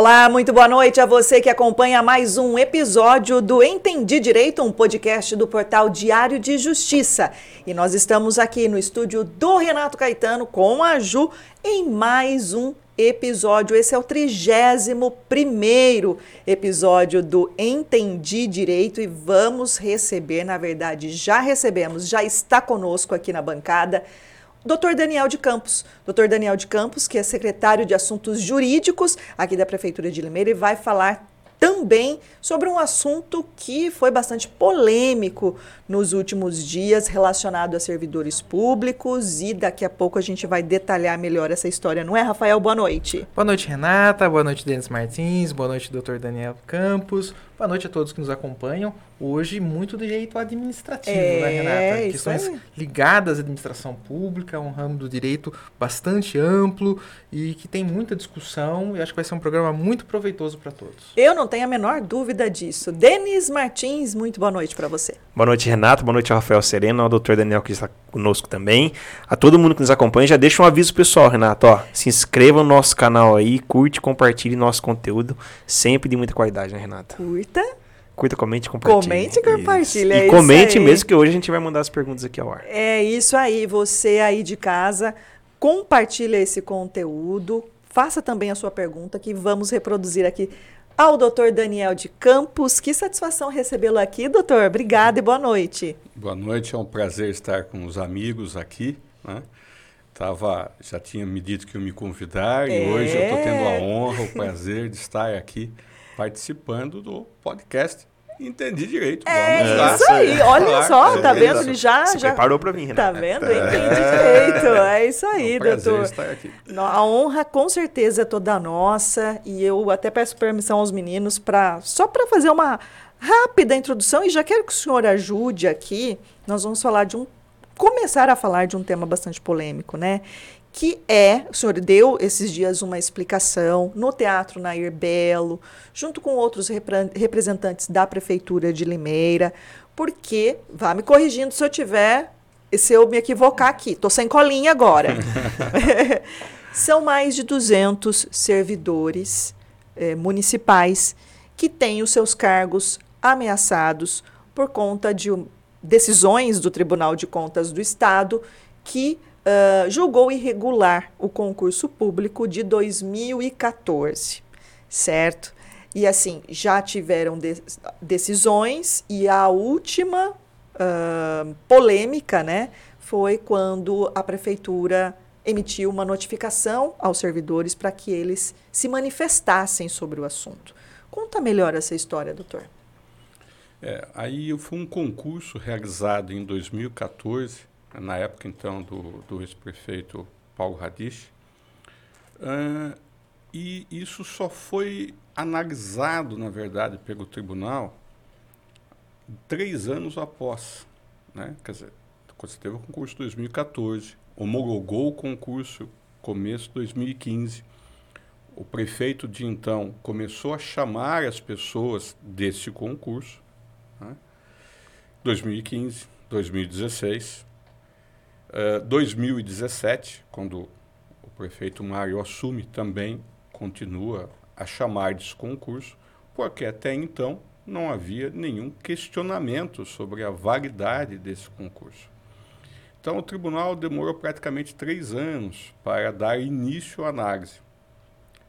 Olá, muito boa noite a você que acompanha mais um episódio do Entendi Direito, um podcast do portal Diário de Justiça. E nós estamos aqui no estúdio do Renato Caetano com a Ju em mais um episódio. Esse é o 31 primeiro episódio do Entendi Direito e vamos receber, na verdade, já recebemos, já está conosco aqui na bancada Dr. Daniel de Campos. Dr. Daniel de Campos, que é secretário de Assuntos Jurídicos aqui da Prefeitura de Limeira, e vai falar também sobre um assunto que foi bastante polêmico nos últimos dias relacionado a servidores públicos e daqui a pouco a gente vai detalhar melhor essa história, não é, Rafael? Boa noite. Boa noite, Renata. Boa noite, Denis Martins. Boa noite, Dr. Daniel Campos. Boa noite a todos que nos acompanham. Hoje, muito do direito administrativo, né, é, né, Renata? Questões aí. ligadas à administração pública, um ramo do direito bastante amplo e que tem muita discussão e acho que vai ser um programa muito proveitoso para todos. Eu não tenho a menor dúvida disso. Denis Martins, muito boa noite para você. Boa noite, Renato. Boa noite ao Rafael Sereno, ao doutor Daniel que está conosco também. A todo mundo que nos acompanha, já deixa um aviso pessoal, Renato. Ó, se inscreva no nosso canal aí, curte, compartilhe nosso conteúdo, sempre de muita qualidade, né, Renata? Curta. Curta, comente e compartilhe. Comente e compartilhe. É e comente mesmo, que hoje a gente vai mandar as perguntas aqui ao ar. É isso aí. Você aí de casa, compartilha esse conteúdo. Faça também a sua pergunta que vamos reproduzir aqui ao doutor Daniel de Campos. Que satisfação recebê-lo aqui, doutor. Obrigada e boa noite. Boa noite, é um prazer estar com os amigos aqui. Né? Tava, já tinha me dito que ia me convidar é. e hoje eu estou tendo a honra, o prazer de estar aqui participando do podcast Entendi direito. É Vamos lá. isso aí. Olha claro, só, tá vendo? Ele já, Você já preparou para mim, Tá vendo? É. Entendi direito. É isso aí, é um doutor. Estar aqui. A honra com certeza é toda nossa e eu até peço permissão aos meninos para só para fazer uma rápida introdução e já quero que o senhor ajude aqui. Nós vamos falar de um começar a falar de um tema bastante polêmico, né? Que é, o senhor deu esses dias uma explicação no Teatro Nair Belo, junto com outros repre representantes da Prefeitura de Limeira, porque, vá me corrigindo se eu tiver, se eu me equivocar aqui, estou sem colinha agora. São mais de 200 servidores eh, municipais que têm os seus cargos ameaçados por conta de decisões do Tribunal de Contas do Estado que uh, julgou irregular o concurso público de 2014, certo? E assim, já tiveram de decisões e a última uh, polêmica, né, foi quando a prefeitura emitiu uma notificação aos servidores para que eles se manifestassem sobre o assunto. Conta melhor essa história, doutor. É, aí foi um concurso realizado em 2014 na época então do, do ex-prefeito Paulo Radich, uh, e isso só foi analisado, na verdade, pelo tribunal três anos após. Né? Quer dizer, quando você teve o concurso 2014, homologou o concurso começo de 2015, o prefeito de então começou a chamar as pessoas desse concurso, né? 2015, 2016, 2017, eh, quando o prefeito Mário assume, também continua a chamar de concurso, porque até então não havia nenhum questionamento sobre a validade desse concurso. Então, o tribunal demorou praticamente três anos para dar início à análise.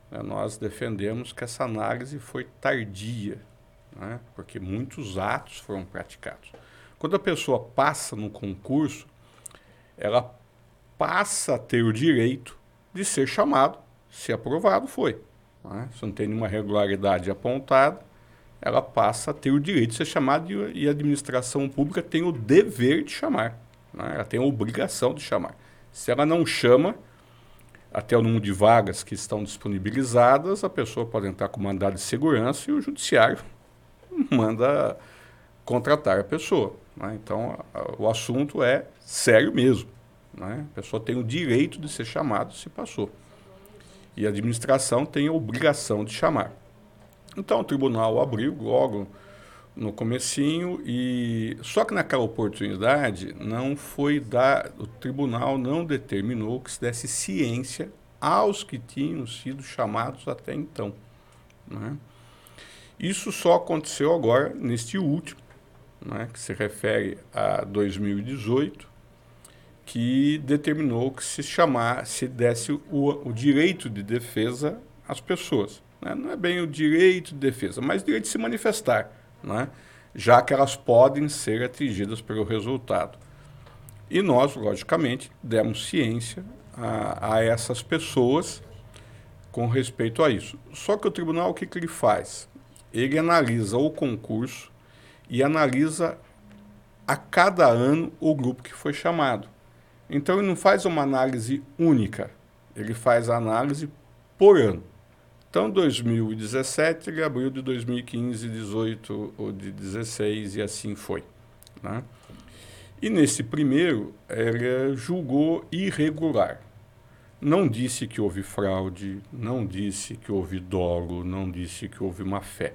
Né, nós defendemos que essa análise foi tardia, né? porque muitos atos foram praticados. Quando a pessoa passa no concurso, ela passa a ter o direito de ser chamado, se aprovado foi. Né? Se não tem nenhuma regularidade apontada, ela passa a ter o direito de ser chamada e a administração pública tem o dever de chamar. Né? Ela tem a obrigação de chamar. Se ela não chama, até o número de vagas que estão disponibilizadas, a pessoa pode entrar com mandado de segurança e o judiciário manda contratar a pessoa. Né? Então, o assunto é sério mesmo. Né? A pessoa tem o direito de ser chamado se passou. E a administração tem a obrigação de chamar. Então, o tribunal abriu logo no comecinho e só que naquela oportunidade não foi dar o tribunal não determinou que se desse ciência aos que tinham sido chamados até então Né? Isso só aconteceu agora, neste último, né, que se refere a 2018, que determinou que se chamar, se desse o, o direito de defesa às pessoas. Né? Não é bem o direito de defesa, mas o direito de se manifestar, né? já que elas podem ser atingidas pelo resultado. E nós, logicamente, demos ciência a, a essas pessoas com respeito a isso. Só que o tribunal, o que, que ele faz? Ele analisa o concurso e analisa a cada ano o grupo que foi chamado. Então ele não faz uma análise única, ele faz a análise por ano. Então, 2017 ele abriu de 2015, 18 ou de 16 e assim foi. Né? E nesse primeiro, ele julgou irregular. Não disse que houve fraude, não disse que houve dolo, não disse que houve má fé.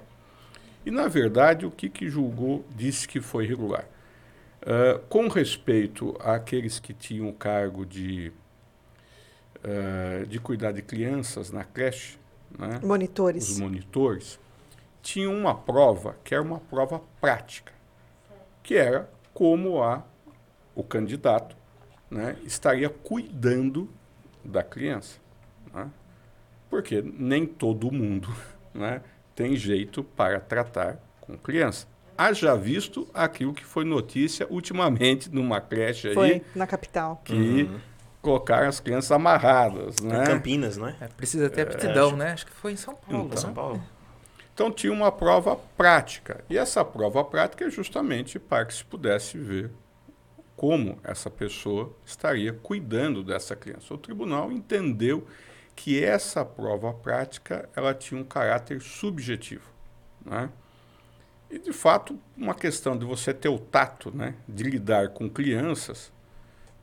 E, na verdade, o que, que julgou disse que foi irregular. Uh, com respeito àqueles que tinham o cargo de, uh, de cuidar de crianças na creche, né? monitores. os monitores, tinham uma prova que era uma prova prática, que era como a o candidato né, estaria cuidando da criança. Né? Porque nem todo mundo né, tem jeito para tratar com criança. Haja visto aquilo que foi notícia ultimamente numa creche foi, aí. na capital. Que uhum. colocaram as crianças amarradas. Né? Em Campinas, não é? é precisa ter aptidão, é, né? Acho que foi em São Paulo. Então, São Paulo. Então tinha uma prova prática. E essa prova prática é justamente para que se pudesse ver como essa pessoa estaria cuidando dessa criança. O tribunal entendeu que essa prova prática ela tinha um caráter subjetivo, né? E de fato, uma questão de você ter o tato, né, de lidar com crianças,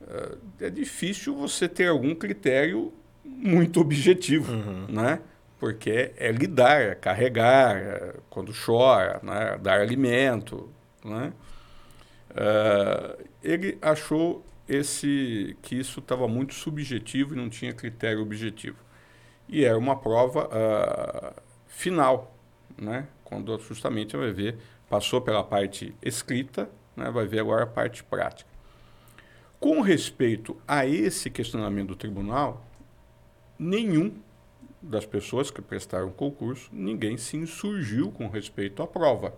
uh, é difícil você ter algum critério muito objetivo, uhum. né? Porque é lidar, é carregar, é quando chora, né, dar alimento, né? Uh, ele achou esse que isso estava muito subjetivo e não tinha critério objetivo. E era uma prova uh, final, né? quando justamente vai ver, passou pela parte escrita, né? vai ver agora a parte prática. Com respeito a esse questionamento do tribunal, nenhum das pessoas que prestaram concurso, ninguém se insurgiu com respeito à prova.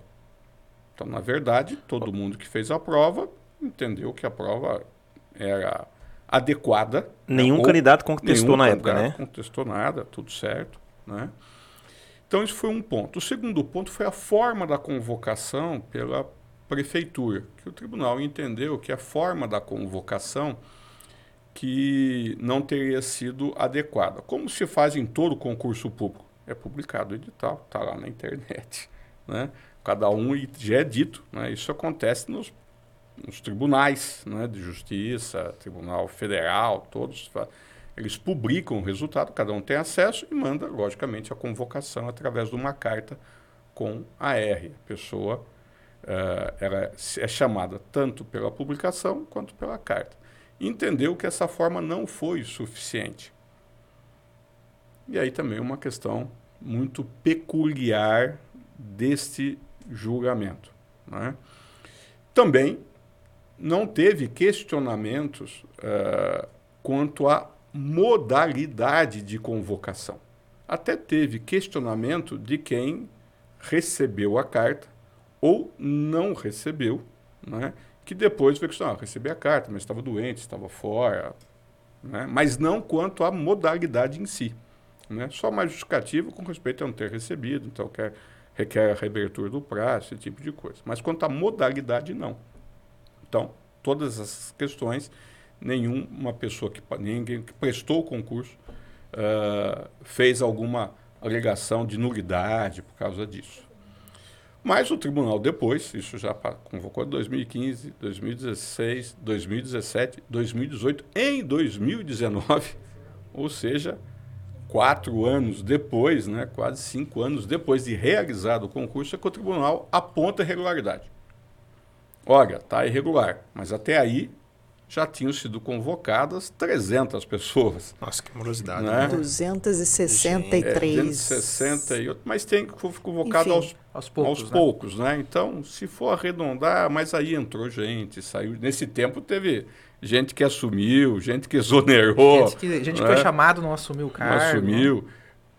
Então, na verdade, todo mundo que fez a prova entendeu que a prova era adequada. Nenhum né? candidato contestou na época, né? contestou nada, tudo certo, né? Então, isso foi um ponto. O segundo ponto foi a forma da convocação pela prefeitura, que o tribunal entendeu que a forma da convocação que não teria sido adequada. Como se faz em todo concurso público? É publicado o edital, está lá na internet, né? cada um já é dito. Né? Isso acontece nos, nos tribunais né? de justiça, Tribunal Federal, todos. Eles publicam o resultado, cada um tem acesso e manda, logicamente, a convocação através de uma carta com a R. A pessoa uh, ela é chamada tanto pela publicação quanto pela carta. Entendeu que essa forma não foi suficiente. E aí também uma questão muito peculiar deste julgamento. Né? Também não teve questionamentos uh, quanto à modalidade de convocação. Até teve questionamento de quem recebeu a carta ou não recebeu, né? que depois foi questionar, ah, recebi a carta, mas estava doente, estava fora, né? mas não quanto à modalidade em si. Né? Só mais justificativo com respeito a não ter recebido, então quer requer a reabertura do prazo, esse tipo de coisa. Mas quanto à modalidade, não. Então, todas essas questões, nenhuma pessoa que ninguém que prestou o concurso uh, fez alguma alegação de nulidade por causa disso. Mas o tribunal depois, isso já convocou em 2015, 2016, 2017, 2018, em 2019, ou seja, quatro anos depois, né, quase cinco anos depois de realizado o concurso, é que o tribunal aponta irregularidade. Olha, está irregular, mas até aí já tinham sido convocadas 300 pessoas. Nossa, que morosidade. Né? 263. É, 268, mas tem que convocado aos, aos poucos, aos né? poucos né? Então, se for arredondar, mas aí entrou gente, saiu. Nesse tempo teve gente que assumiu, gente que exonerou. Gente que, gente né? que foi chamado não assumiu o cargo. Não assumiu.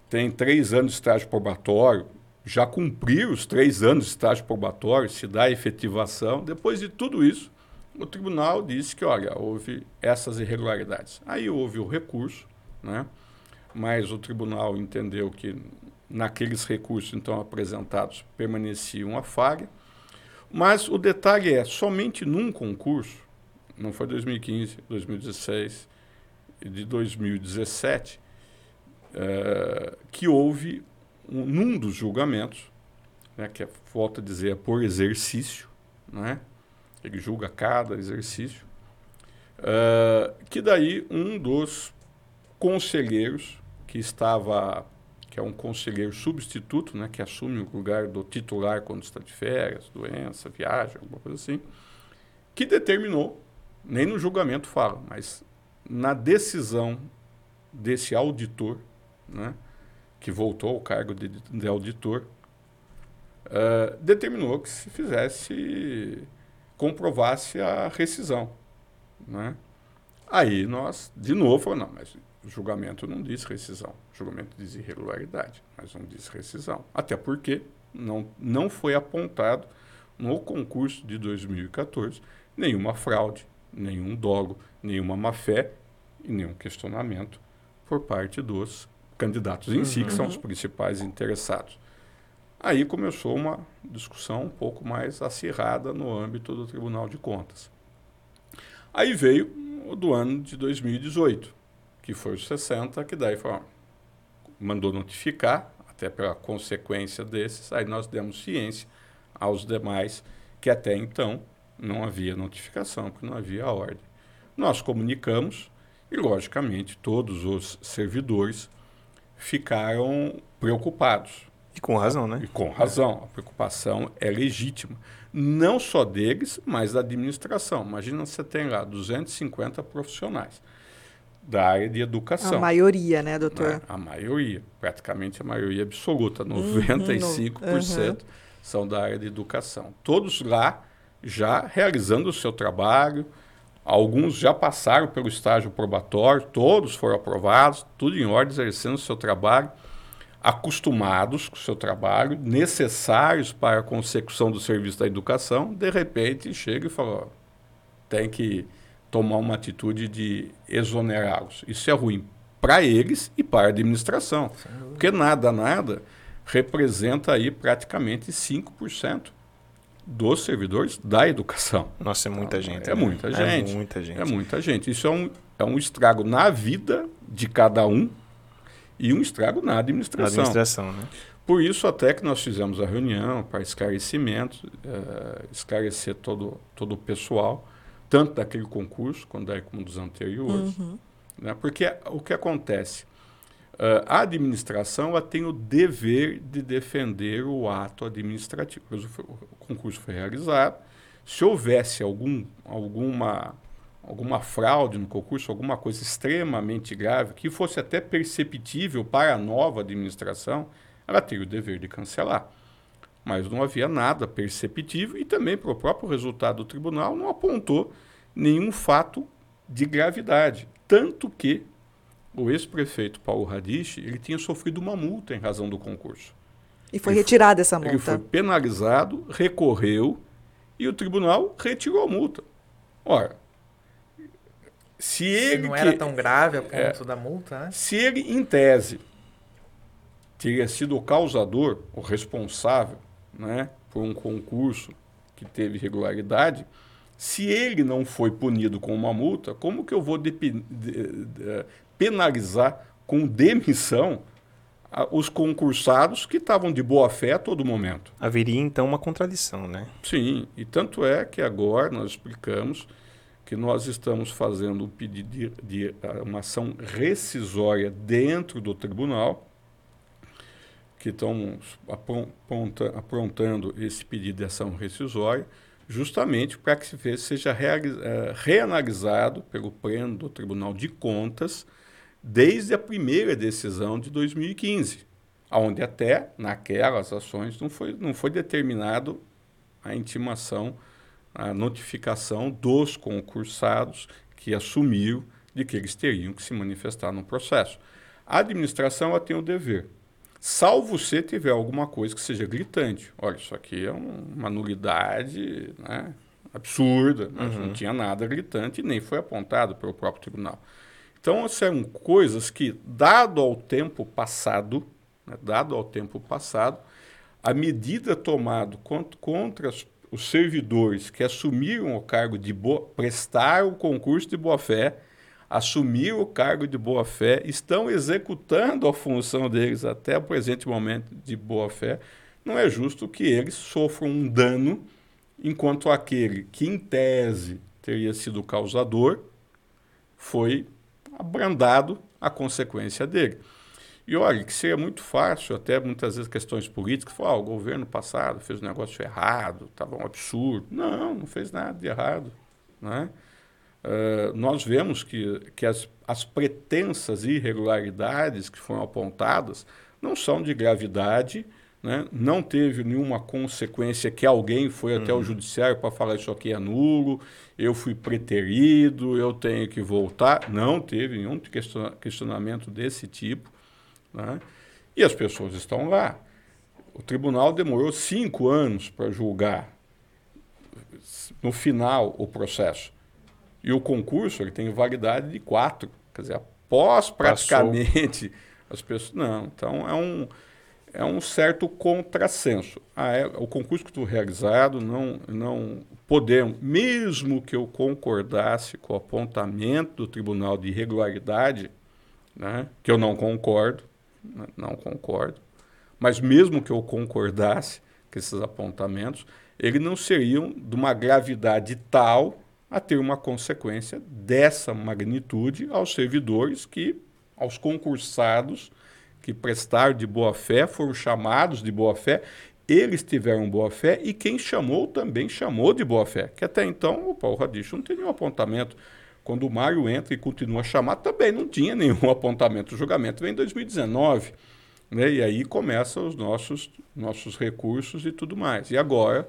Tem três anos de estágio probatório, já cumpriu os três anos de estágio probatório, se dá efetivação. Depois de tudo isso, o tribunal disse que, olha, houve essas irregularidades. Aí houve o recurso, né? mas o tribunal entendeu que naqueles recursos então apresentados permanecia uma falha. Mas o detalhe é, somente num concurso, não foi 2015, 2016 e de 2017, é, que houve, num dos julgamentos, né, que é, volta a dizer, é por exercício, né, ele julga cada exercício, uh, que daí um dos conselheiros que estava, que é um conselheiro substituto, né, que assume o lugar do titular quando está de férias, doença, viagem, alguma coisa assim, que determinou, nem no julgamento fala, mas na decisão desse auditor, né, que voltou ao cargo de, de auditor, uh, determinou que se fizesse comprovasse a rescisão. Né? Aí nós, de novo, falamos, não, mas o julgamento não diz rescisão. O julgamento diz irregularidade, mas não diz rescisão. Até porque não, não foi apontado no concurso de 2014 nenhuma fraude, nenhum dolo, nenhuma má-fé e nenhum questionamento por parte dos candidatos em si, que são os uhum. principais interessados. Aí começou uma discussão um pouco mais acirrada no âmbito do Tribunal de Contas. Aí veio o do ano de 2018, que foi o 60, que daí foi, mandou notificar, até pela consequência desses, aí nós demos ciência aos demais que até então não havia notificação, porque não havia ordem. Nós comunicamos e, logicamente, todos os servidores ficaram preocupados e com razão, né? E com razão. A preocupação é legítima. Não só deles, mas da administração. Imagina você tem lá 250 profissionais da área de educação. A maioria, né, doutor? Né? A maioria, praticamente a maioria absoluta, 95% uhum. são da área de educação. Todos lá já realizando o seu trabalho, alguns já passaram pelo estágio probatório, todos foram aprovados, tudo em ordem, exercendo o seu trabalho acostumados com o seu trabalho, necessários para a consecução do serviço da educação, de repente chega e fala, ó, tem que tomar uma atitude de exonerá-los. Isso é ruim para eles e para a administração. Porque nada, nada representa aí praticamente 5% dos servidores da educação. Nossa, é muita gente. É né? muita gente. É muita gente. É muita gente. Isso é um, é um estrago na vida de cada um e um estrago na administração. Na administração, né? Por isso até que nós fizemos a reunião para esclarecimento, uh, esclarecer todo, todo o pessoal, tanto daquele concurso quanto como dos anteriores. Uhum. Né? Porque o que acontece? Uh, a administração ela tem o dever de defender o ato administrativo. O concurso foi realizado. Se houvesse algum, alguma alguma fraude no concurso, alguma coisa extremamente grave, que fosse até perceptível para a nova administração, ela teria o dever de cancelar. Mas não havia nada perceptível e também para o próprio resultado do tribunal não apontou nenhum fato de gravidade. Tanto que o ex-prefeito Paulo Radiche ele tinha sofrido uma multa em razão do concurso. E foi retirada essa multa. Ele foi penalizado, recorreu e o tribunal retirou a multa. Ora, se ele. Se não era tão grave a ponto é, da multa, né? Se ele, em tese, teria sido o causador, o responsável, né, por um concurso que teve irregularidade, se ele não foi punido com uma multa, como que eu vou de, de, de, penalizar com demissão os concursados que estavam de boa fé a todo momento? Haveria então uma contradição, né? Sim, e tanto é que agora nós explicamos que nós estamos fazendo um pedido de, de uma ação rescisória dentro do tribunal, que estão aprontando esse pedido de ação rescisória, justamente para que seja eh, reanalisado pelo pleno do Tribunal de Contas desde a primeira decisão de 2015, onde até naquelas ações não foi, não foi determinado a intimação, a notificação dos concursados que assumiram de que eles teriam que se manifestar no processo. A administração ela tem o dever, salvo se tiver alguma coisa que seja gritante. Olha, isso aqui é um, uma nulidade né, absurda, mas uhum. não tinha nada gritante e nem foi apontado pelo próprio tribunal. Então, são coisas que, dado ao tempo passado, né, dado ao tempo passado, a medida tomada contra, os servidores que assumiram o cargo de boa, prestaram o concurso de boa-fé, assumiram o cargo de boa-fé, estão executando a função deles até o presente momento de boa-fé, não é justo que eles sofram um dano, enquanto aquele que, em tese, teria sido o causador, foi abrandado a consequência dele. E olha, que seria muito fácil, até muitas vezes questões políticas, falar, ah, o governo passado fez um negócio errado, estava um absurdo. Não, não fez nada de errado. Né? Uh, nós vemos que, que as, as pretensas irregularidades que foram apontadas não são de gravidade, né? não teve nenhuma consequência que alguém foi até uhum. o judiciário para falar isso aqui é nulo, eu fui preterido, eu tenho que voltar. Não teve nenhum questionamento desse tipo. Né? E as pessoas estão lá. O tribunal demorou cinco anos para julgar, no final, o processo. E o concurso ele tem validade de quatro. Quer dizer, após praticamente Passou. as pessoas. Não, então é um, é um certo contrassenso. Ah, é, o concurso que foi realizado não, não podemos, mesmo que eu concordasse com o apontamento do Tribunal de Irregularidade, né, que eu não concordo, né, não concordo, mas mesmo que eu concordasse com esses apontamentos, eles não seriam de uma gravidade tal a ter uma consequência dessa magnitude aos servidores que, aos concursados que prestaram de boa fé, foram chamados de boa fé, eles tiveram boa fé e quem chamou também chamou de boa fé. Que até então o Paulo Radicho não tinha nenhum apontamento. Quando o Mário entra e continua a chamar, também não tinha nenhum apontamento. O julgamento vem em 2019. Né? E aí começam os nossos, nossos recursos e tudo mais. E agora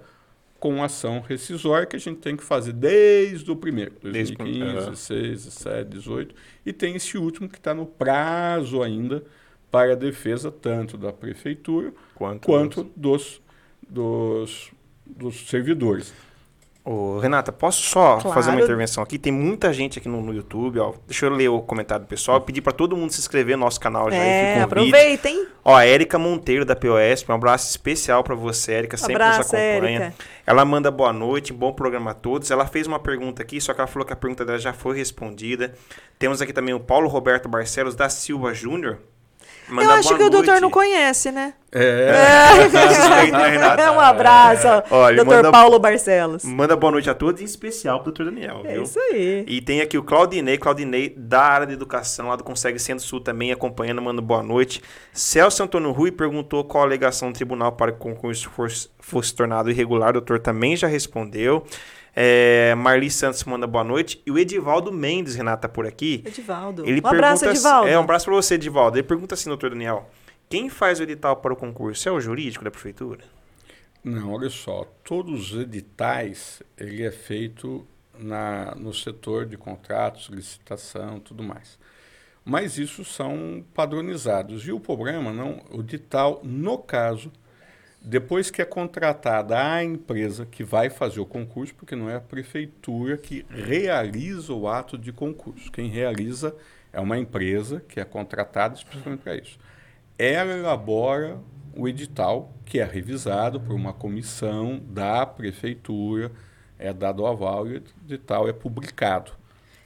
com ação rescisória que a gente tem que fazer desde o primeiro, 2015, 2016, 17, 18, e tem esse último que está no prazo ainda para a defesa tanto da prefeitura quanto, quanto dos, dos, dos servidores. Ô, Renata, posso só claro. fazer uma intervenção aqui? Tem muita gente aqui no, no YouTube, ó. Deixa eu ler o comentário do pessoal. Pedir para todo mundo se inscrever no nosso canal já. É, aproveitem. Ó, a Érica Monteiro da POS, um abraço especial para você, Érica, sempre abraço, nos acompanha. Érica. Ela manda boa noite, bom programa a todos. Ela fez uma pergunta aqui, só que ela falou que a pergunta dela já foi respondida. Temos aqui também o Paulo Roberto Barcelos da Silva Júnior. Manda eu acho que o doutor não conhece, né? É. é. é um abraço, é. Olha, doutor manda, Paulo Barcelos. Manda boa noite a todos, em especial pro doutor Daniel. É viu? isso aí. E tem aqui o Claudinei, Claudinei da área de educação, lá do Consegue Centro-Sul também, acompanhando, manda boa noite. Celso Antônio Rui perguntou qual a alegação do tribunal para que o concurso fosse, fosse tornado irregular. O doutor também já respondeu. É, Marli Santos manda boa noite. E o Edivaldo Mendes, Renata, por aqui. Edivaldo. Ele um abraço, Edivaldo. É, um abraço para você, Edivaldo. Ele pergunta assim, doutor Daniel. Quem faz o edital para o concurso? É o jurídico da prefeitura? Não, olha só. Todos os editais, ele é feito na, no setor de contratos, licitação, tudo mais. Mas isso são padronizados. E o problema, não, o edital, no caso, depois que é contratada a empresa que vai fazer o concurso, porque não é a prefeitura que realiza o ato de concurso. Quem realiza é uma empresa que é contratada especialmente para isso. Ela elabora o edital, que é revisado por uma comissão da prefeitura, é dado o aval e o edital é publicado.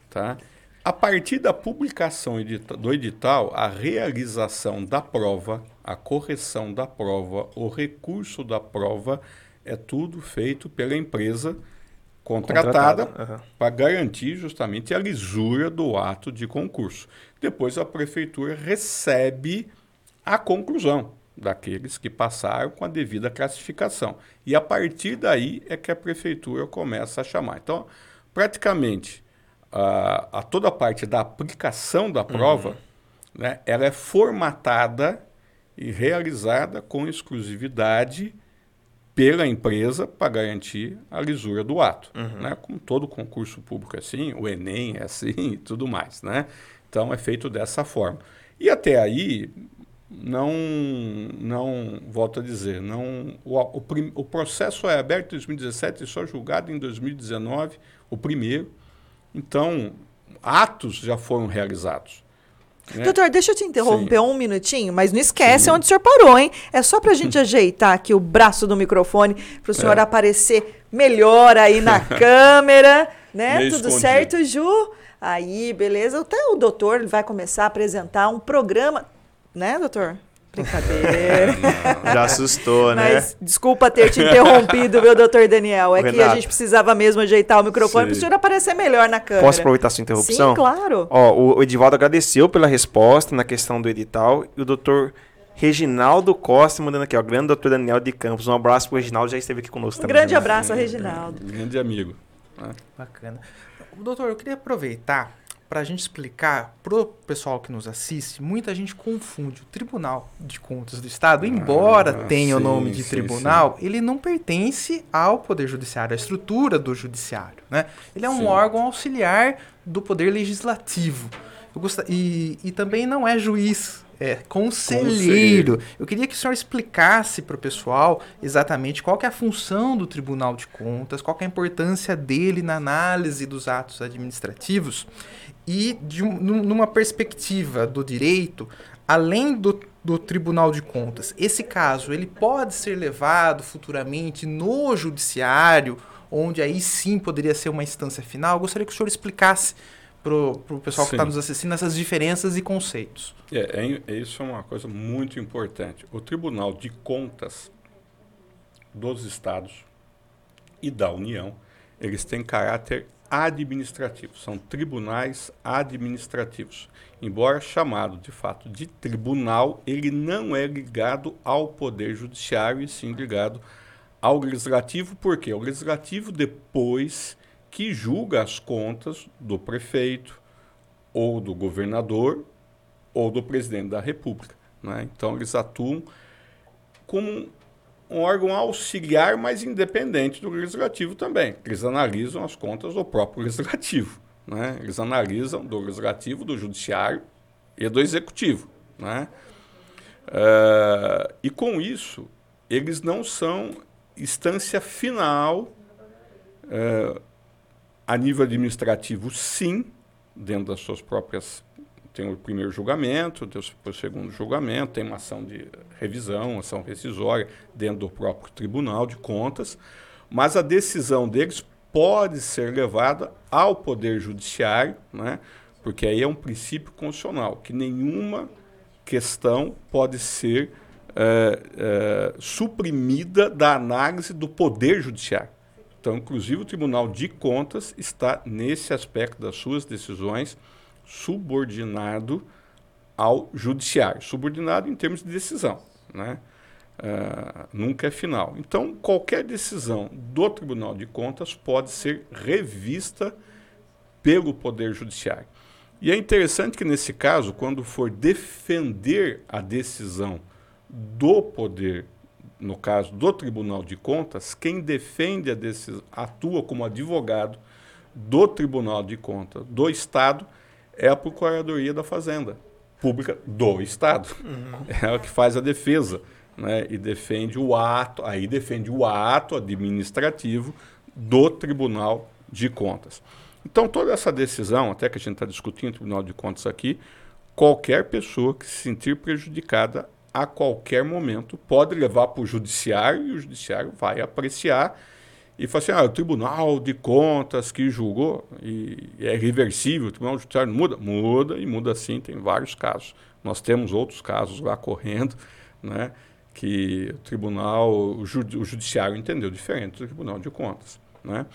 Tá? A partir da publicação do edital, a realização da prova a correção da prova, o recurso da prova, é tudo feito pela empresa contratada, contratada. Uhum. para garantir justamente a lisura do ato de concurso. Depois a prefeitura recebe a conclusão daqueles que passaram com a devida classificação. E a partir daí é que a prefeitura começa a chamar. Então, praticamente, a, a toda a parte da aplicação da prova, uhum. né, ela é formatada e realizada com exclusividade pela empresa para garantir a lisura do ato. Uhum. Né? Como todo concurso público é assim, o Enem é assim e tudo mais. Né? Então, é feito dessa forma. E até aí, não, não volto a dizer, não, o, o, o, processo é aberto em 2017 e só julgado em 2019, o primeiro. Então, atos já foram realizados. Né? Doutor, deixa eu te interromper Sim. um minutinho, mas não esquece Sim. onde o senhor parou, hein? É só para a gente ajeitar aqui o braço do microfone para o senhor é. aparecer melhor aí na câmera, né? Meio Tudo escondido. certo, Ju? Aí, beleza. Até o doutor vai começar a apresentar um programa né, doutor? Brincadeira. Já assustou, né? Mas desculpa ter te interrompido, meu doutor Daniel. É Renato. que a gente precisava mesmo ajeitar o microfone para o senhor aparecer melhor na câmera. Posso aproveitar a sua interrupção? Sim, claro. Ó, o Edivaldo agradeceu pela resposta na questão do edital e o doutor Reginaldo Costa mandando aqui, ó. Grande doutor Daniel de Campos. Um abraço pro Reginaldo, já esteve aqui conosco um também. Grande né? abraço Reginaldo. grande amigo. Bacana. Doutor, eu queria aproveitar para a gente explicar para o pessoal que nos assiste, muita gente confunde o Tribunal de Contas do Estado, embora ah, tenha sim, o nome de sim, tribunal, sim. ele não pertence ao Poder Judiciário, à estrutura do Judiciário. Né? Ele é um órgão auxiliar do Poder Legislativo. Gost... E, e também não é juiz, é conselheiro. conselheiro. Eu queria que o senhor explicasse para o pessoal exatamente qual é a função do Tribunal de Contas, qual é a importância dele na análise dos atos administrativos e de um, numa perspectiva do direito, além do, do Tribunal de Contas, esse caso ele pode ser levado futuramente no judiciário, onde aí sim poderia ser uma instância final. Eu gostaria que o senhor explicasse para o pessoal sim. que está nos assistindo essas diferenças e conceitos. É, é, isso é uma coisa muito importante. O Tribunal de Contas dos Estados e da União, eles têm caráter administrativos, são tribunais administrativos. Embora chamado de fato de tribunal, ele não é ligado ao Poder Judiciário e sim ligado ao Legislativo, porque o Legislativo, depois que julga as contas do prefeito, ou do governador, ou do presidente da República. Né? Então, eles atuam como um órgão auxiliar, mas independente do legislativo também. Eles analisam as contas do próprio legislativo. Né? Eles analisam do legislativo, do judiciário e do executivo. Né? Uh, e com isso, eles não são instância final uh, a nível administrativo, sim, dentro das suas próprias tem o primeiro julgamento, tem o segundo julgamento, tem uma ação de revisão, ação rescisória dentro do próprio Tribunal de Contas, mas a decisão deles pode ser levada ao Poder Judiciário, né? porque aí é um princípio constitucional, que nenhuma questão pode ser é, é, suprimida da análise do Poder Judiciário. Então, inclusive, o Tribunal de Contas está nesse aspecto das suas decisões subordinado ao judiciário, subordinado em termos de decisão, né? Uh, nunca é final. Então, qualquer decisão do Tribunal de Contas pode ser revista pelo Poder Judiciário. E é interessante que, nesse caso, quando for defender a decisão do Poder, no caso do Tribunal de Contas, quem defende a decisão, atua como advogado do Tribunal de Contas do Estado é a Procuradoria da Fazenda Pública do Estado. Uhum. É ela que faz a defesa né, e defende o ato, aí defende o ato administrativo do Tribunal de Contas. Então, toda essa decisão, até que a gente está discutindo o Tribunal de Contas aqui, qualquer pessoa que se sentir prejudicada a qualquer momento pode levar para o judiciário e o judiciário vai apreciar e fala assim, ah, o Tribunal de Contas que julgou e é reversível, o Tribunal Judiciário muda? Muda, e muda sim, tem vários casos. Nós temos outros casos lá correndo, né, que o Tribunal, o, Judiciário entendeu diferente do Tribunal de Contas. Né?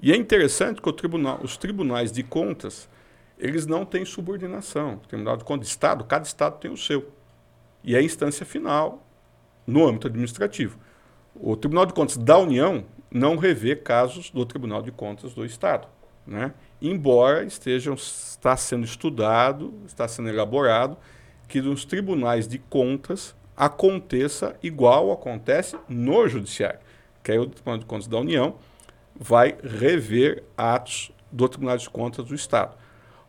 E é interessante que tribunal, os tribunais de contas, eles não têm subordinação. O Tribunal de Contas de Estado, cada Estado tem o seu. E é a instância final no âmbito administrativo. O Tribunal de Contas da União não revê casos do Tribunal de Contas do Estado, né? embora estejam está sendo estudado, está sendo elaborado que nos tribunais de contas aconteça igual acontece no judiciário, que aí o Tribunal de Contas da União vai rever atos do Tribunal de Contas do Estado.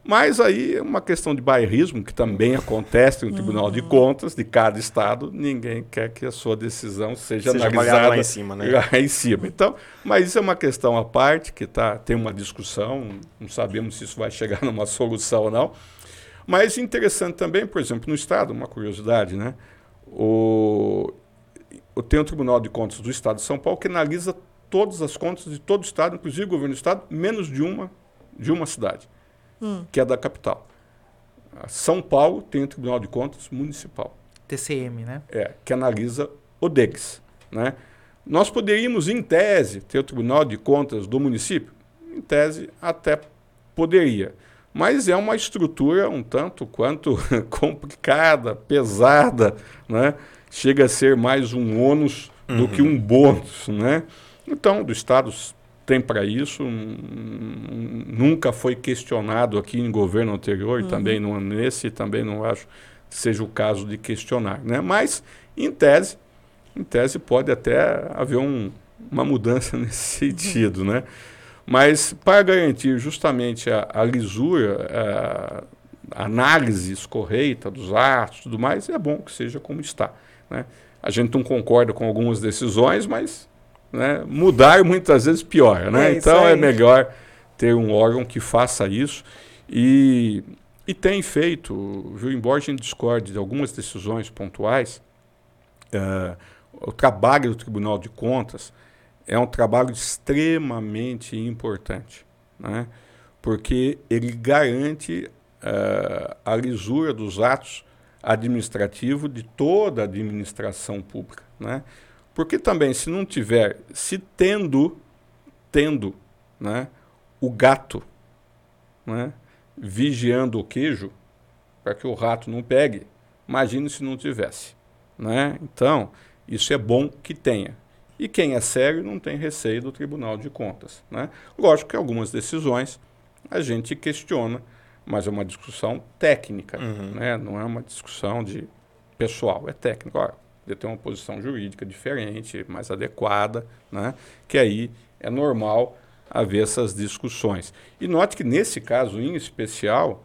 Mas aí é uma questão de bairrismo, que também acontece no Tribunal de Contas de cada estado. Ninguém quer que a sua decisão seja, seja analisada lá em cima, né? Lá em cima. Então, mas isso é uma questão à parte, que tá, tem uma discussão, não sabemos se isso vai chegar numa solução ou não. Mas interessante também, por exemplo, no estado, uma curiosidade, né? O, o, tem o Tribunal de Contas do Estado de São Paulo que analisa todas as contas de todo o estado, inclusive o governo do estado, menos de uma, de uma cidade hum. que é da capital. São Paulo tem o Tribunal de Contas Municipal. TCM, né? É, que analisa o DEX. Né? Nós poderíamos, em tese, ter o Tribunal de Contas do município? Em tese, até poderia. Mas é uma estrutura um tanto quanto complicada, pesada, né? chega a ser mais um ônus uhum. do que um bônus. Né? Então, do Estado tem para isso, nunca foi questionado aqui em governo anterior, uhum. também não, nesse também não acho que seja o caso de questionar. Né? Mas, em tese, em tese pode até haver um, uma mudança nesse sentido. Né? Mas, para garantir justamente a, a lisura, a, análise escorreita dos atos e tudo mais, é bom que seja como está. Né? A gente não concorda com algumas decisões, mas né? Mudar muitas vezes piora, né? É então é melhor ter um órgão que faça isso e, e tem feito, viu? Embora a gente discorde de algumas decisões pontuais, uh, o trabalho do Tribunal de Contas é um trabalho extremamente importante, né? porque ele garante uh, a lisura dos atos administrativos de toda a administração pública. Né? Porque também, se não tiver, se tendo, tendo né, o gato né, vigiando o queijo, para que o rato não pegue, imagine se não tivesse. Né? Então, isso é bom que tenha. E quem é sério não tem receio do Tribunal de Contas. Né? Lógico que algumas decisões a gente questiona, mas é uma discussão técnica, uhum. né? não é uma discussão de pessoal, é técnico. Olha, de ter uma posição jurídica diferente, mais adequada, né? que aí é normal haver essas discussões. E note que nesse caso em especial,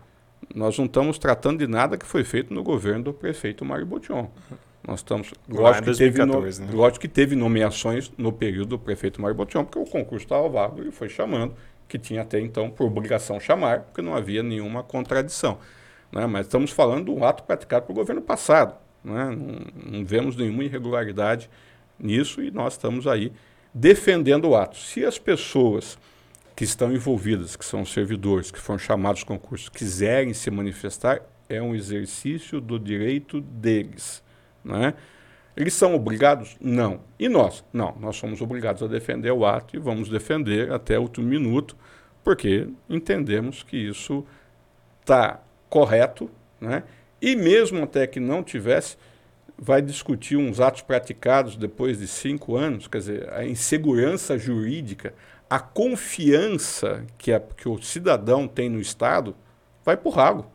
nós não estamos tratando de nada que foi feito no governo do prefeito Mário Botion. Nós estamos. Lógico, 2014, que teve no, né? lógico que teve nomeações no período do prefeito Mário Botion, porque o concurso estava vago e foi chamando, que tinha até então por obrigação chamar, porque não havia nenhuma contradição. Né? Mas estamos falando de um ato praticado pelo governo passado. Né? Não, não vemos nenhuma irregularidade nisso e nós estamos aí defendendo o ato. Se as pessoas que estão envolvidas, que são servidores, que foram chamados concursos, quiserem se manifestar, é um exercício do direito deles. Né? Eles são obrigados? Não. E nós? Não, nós somos obrigados a defender o ato e vamos defender até o último minuto, porque entendemos que isso está correto, né? E mesmo até que não tivesse, vai discutir uns atos praticados depois de cinco anos, quer dizer, a insegurança jurídica, a confiança que, a, que o cidadão tem no Estado, vai para o rago.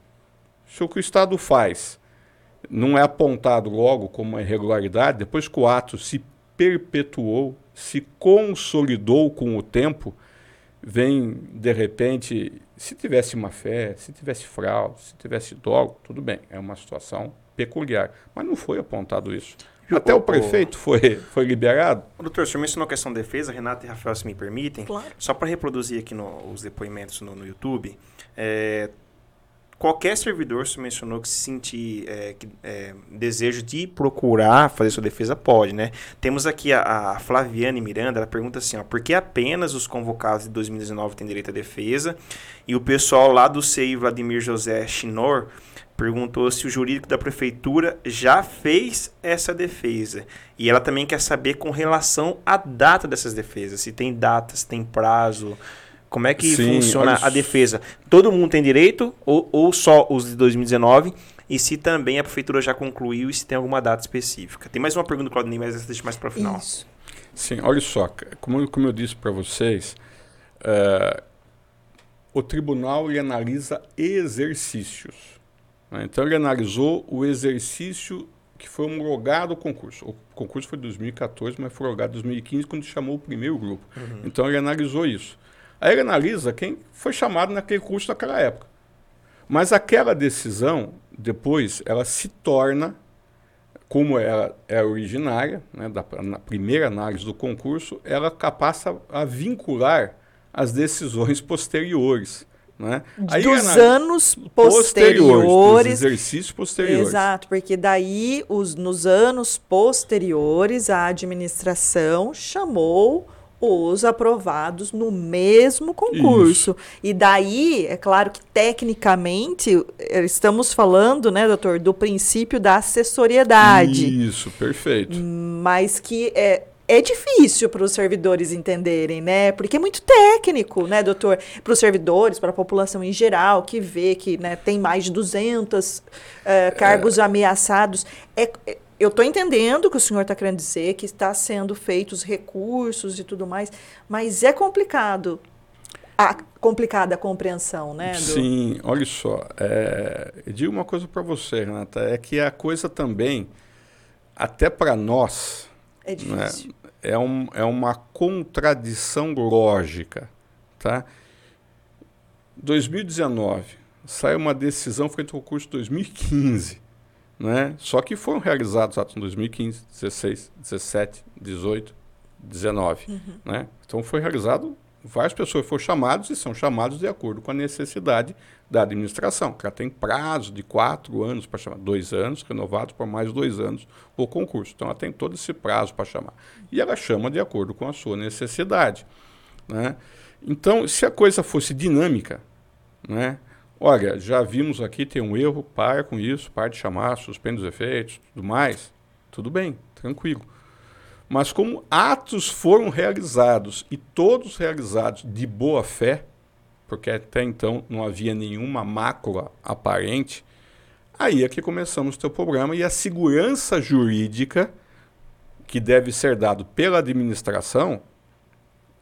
Se o que o Estado faz não é apontado logo como uma irregularidade, depois que o ato se perpetuou, se consolidou com o tempo, vem de repente se tivesse má fé, se tivesse fraude, se tivesse dolo, tudo bem, é uma situação peculiar. Mas não foi apontado isso. Até o, prefeito foi, foi liberado. Doutor, o senhor mencionou a questão de defesa, Renato e Rafael, se me permitem. Claro. Só para reproduzir aqui no, os depoimentos no, no YouTube, é, qualquer servidor se mencionou que se sentir é, que, é, desejo de procurar fazer sua defesa, pode, né? Temos aqui a, a, Flaviane Miranda, ela pergunta assim, ó, por que apenas os convocados de 2019 têm direito à defesa? E o pessoal lá do CEI, Vladimir José Chinor, perguntou se o jurídico da prefeitura já fez essa defesa. E ela também quer saber com relação à data dessas defesas, se tem datas, tem prazo... Como é que Sim, funciona a defesa? Todo mundo tem direito ou, ou só os de 2019? e se também a prefeitura já concluiu e se tem alguma data específica. Tem mais uma pergunta, Claudinei, mas essa deixa mais para o final. Isso. Sim, olha só, como, como eu disse para vocês, uh, o tribunal ele analisa exercícios. Né? Então ele analisou o exercício que foi homologado o concurso. O concurso foi de 2014, mas foi homologado em 2015, quando chamou o primeiro grupo. Uhum. Então ele analisou isso. Aí ele analisa quem foi chamado naquele curso naquela época. Mas aquela decisão, depois, ela se torna, como ela é originária, né, da, na primeira análise do concurso, ela passa a vincular as decisões posteriores. Né? Aí dos anos posteriores, posteriores dos exercícios posteriores. Exato, porque daí os, nos anos posteriores a administração chamou os aprovados no mesmo concurso. Isso. E daí, é claro que tecnicamente eh, estamos falando, né, doutor, do princípio da assessoriedade. Isso, perfeito. Mas que é, é difícil para os servidores entenderem, né? Porque é muito técnico, né, doutor? Para os servidores, para a população em geral, que vê que né, tem mais de 200 uh, eh, cargos é. ameaçados. É, é eu estou entendendo o que o senhor está querendo dizer, que está sendo feitos recursos e tudo mais, mas é complicado. A, complicada a compreensão, né? Do... Sim, olha só. É, eu digo uma coisa para você, Renata, é que a coisa também, até para nós, é, né, difícil. Né, é, um, é uma contradição lógica. Tá? 2019, sai uma decisão frente ao concurso 2015. Né? Só que foram realizados atos em 2015, 16, 17, 18, 19. Uhum. Né? Então foi realizado, várias pessoas foram chamadas e são chamados de acordo com a necessidade da administração. Ela tem prazo de quatro anos para chamar, dois anos, renovados por mais dois anos o concurso. Então ela tem todo esse prazo para chamar. E ela chama de acordo com a sua necessidade. Né? Então, se a coisa fosse dinâmica, né? Olha, já vimos aqui, tem um erro, para com isso, para de chamar, suspende os efeitos, tudo mais. Tudo bem, tranquilo. Mas como atos foram realizados e todos realizados de boa fé, porque até então não havia nenhuma mácula aparente, aí é que começamos o teu programa e a segurança jurídica que deve ser dado pela administração,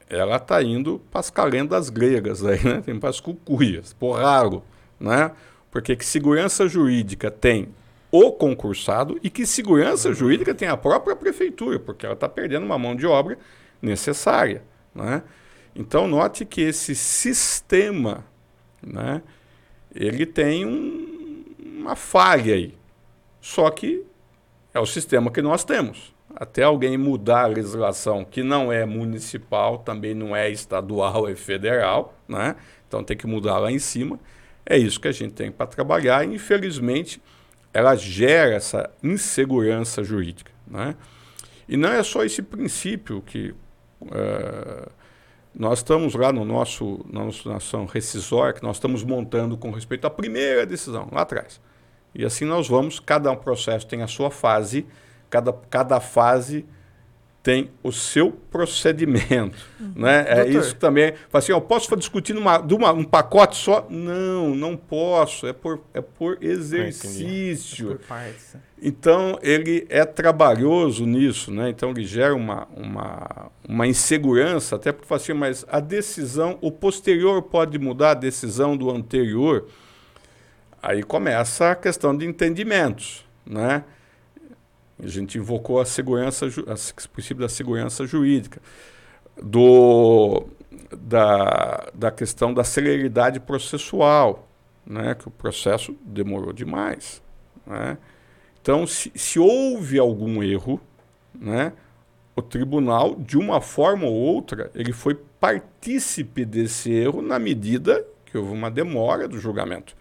ela está indo para as calendas gregas aí, né? Tem para as cucuias, por raro né? Porque que segurança jurídica tem o concursado e que segurança uhum. jurídica tem a própria prefeitura, porque ela está perdendo uma mão de obra necessária, né? Então note que esse sistema, né? Ele tem um, uma falha aí. Só que é o sistema que nós temos. Até alguém mudar a legislação que não é municipal, também não é estadual, é federal, né? Então tem que mudar lá em cima. É isso que a gente tem para trabalhar e, infelizmente, ela gera essa insegurança jurídica. Né? E não é só esse princípio que uh, nós estamos lá no nosso, na nossa nação rescisória, que nós estamos montando com respeito à primeira decisão, lá atrás. E assim nós vamos, cada processo tem a sua fase, cada, cada fase tem o seu procedimento. Uhum. Né? É isso também. Assim, eu posso discutir numa, numa, um pacote só? Não, não posso. É por, é por exercício. É por partes. Então, ele é trabalhoso nisso, né? Então, ele gera uma, uma, uma insegurança, até porque assim, mas a decisão, o posterior pode mudar a decisão do anterior. Aí começa a questão de entendimentos, né? A gente invocou a segurança, o princípio da segurança jurídica, do, da, da questão da celeridade processual, né, que o processo demorou demais. Né? Então, se, se houve algum erro, né, o tribunal, de uma forma ou outra, ele foi partícipe desse erro na medida que houve uma demora do julgamento.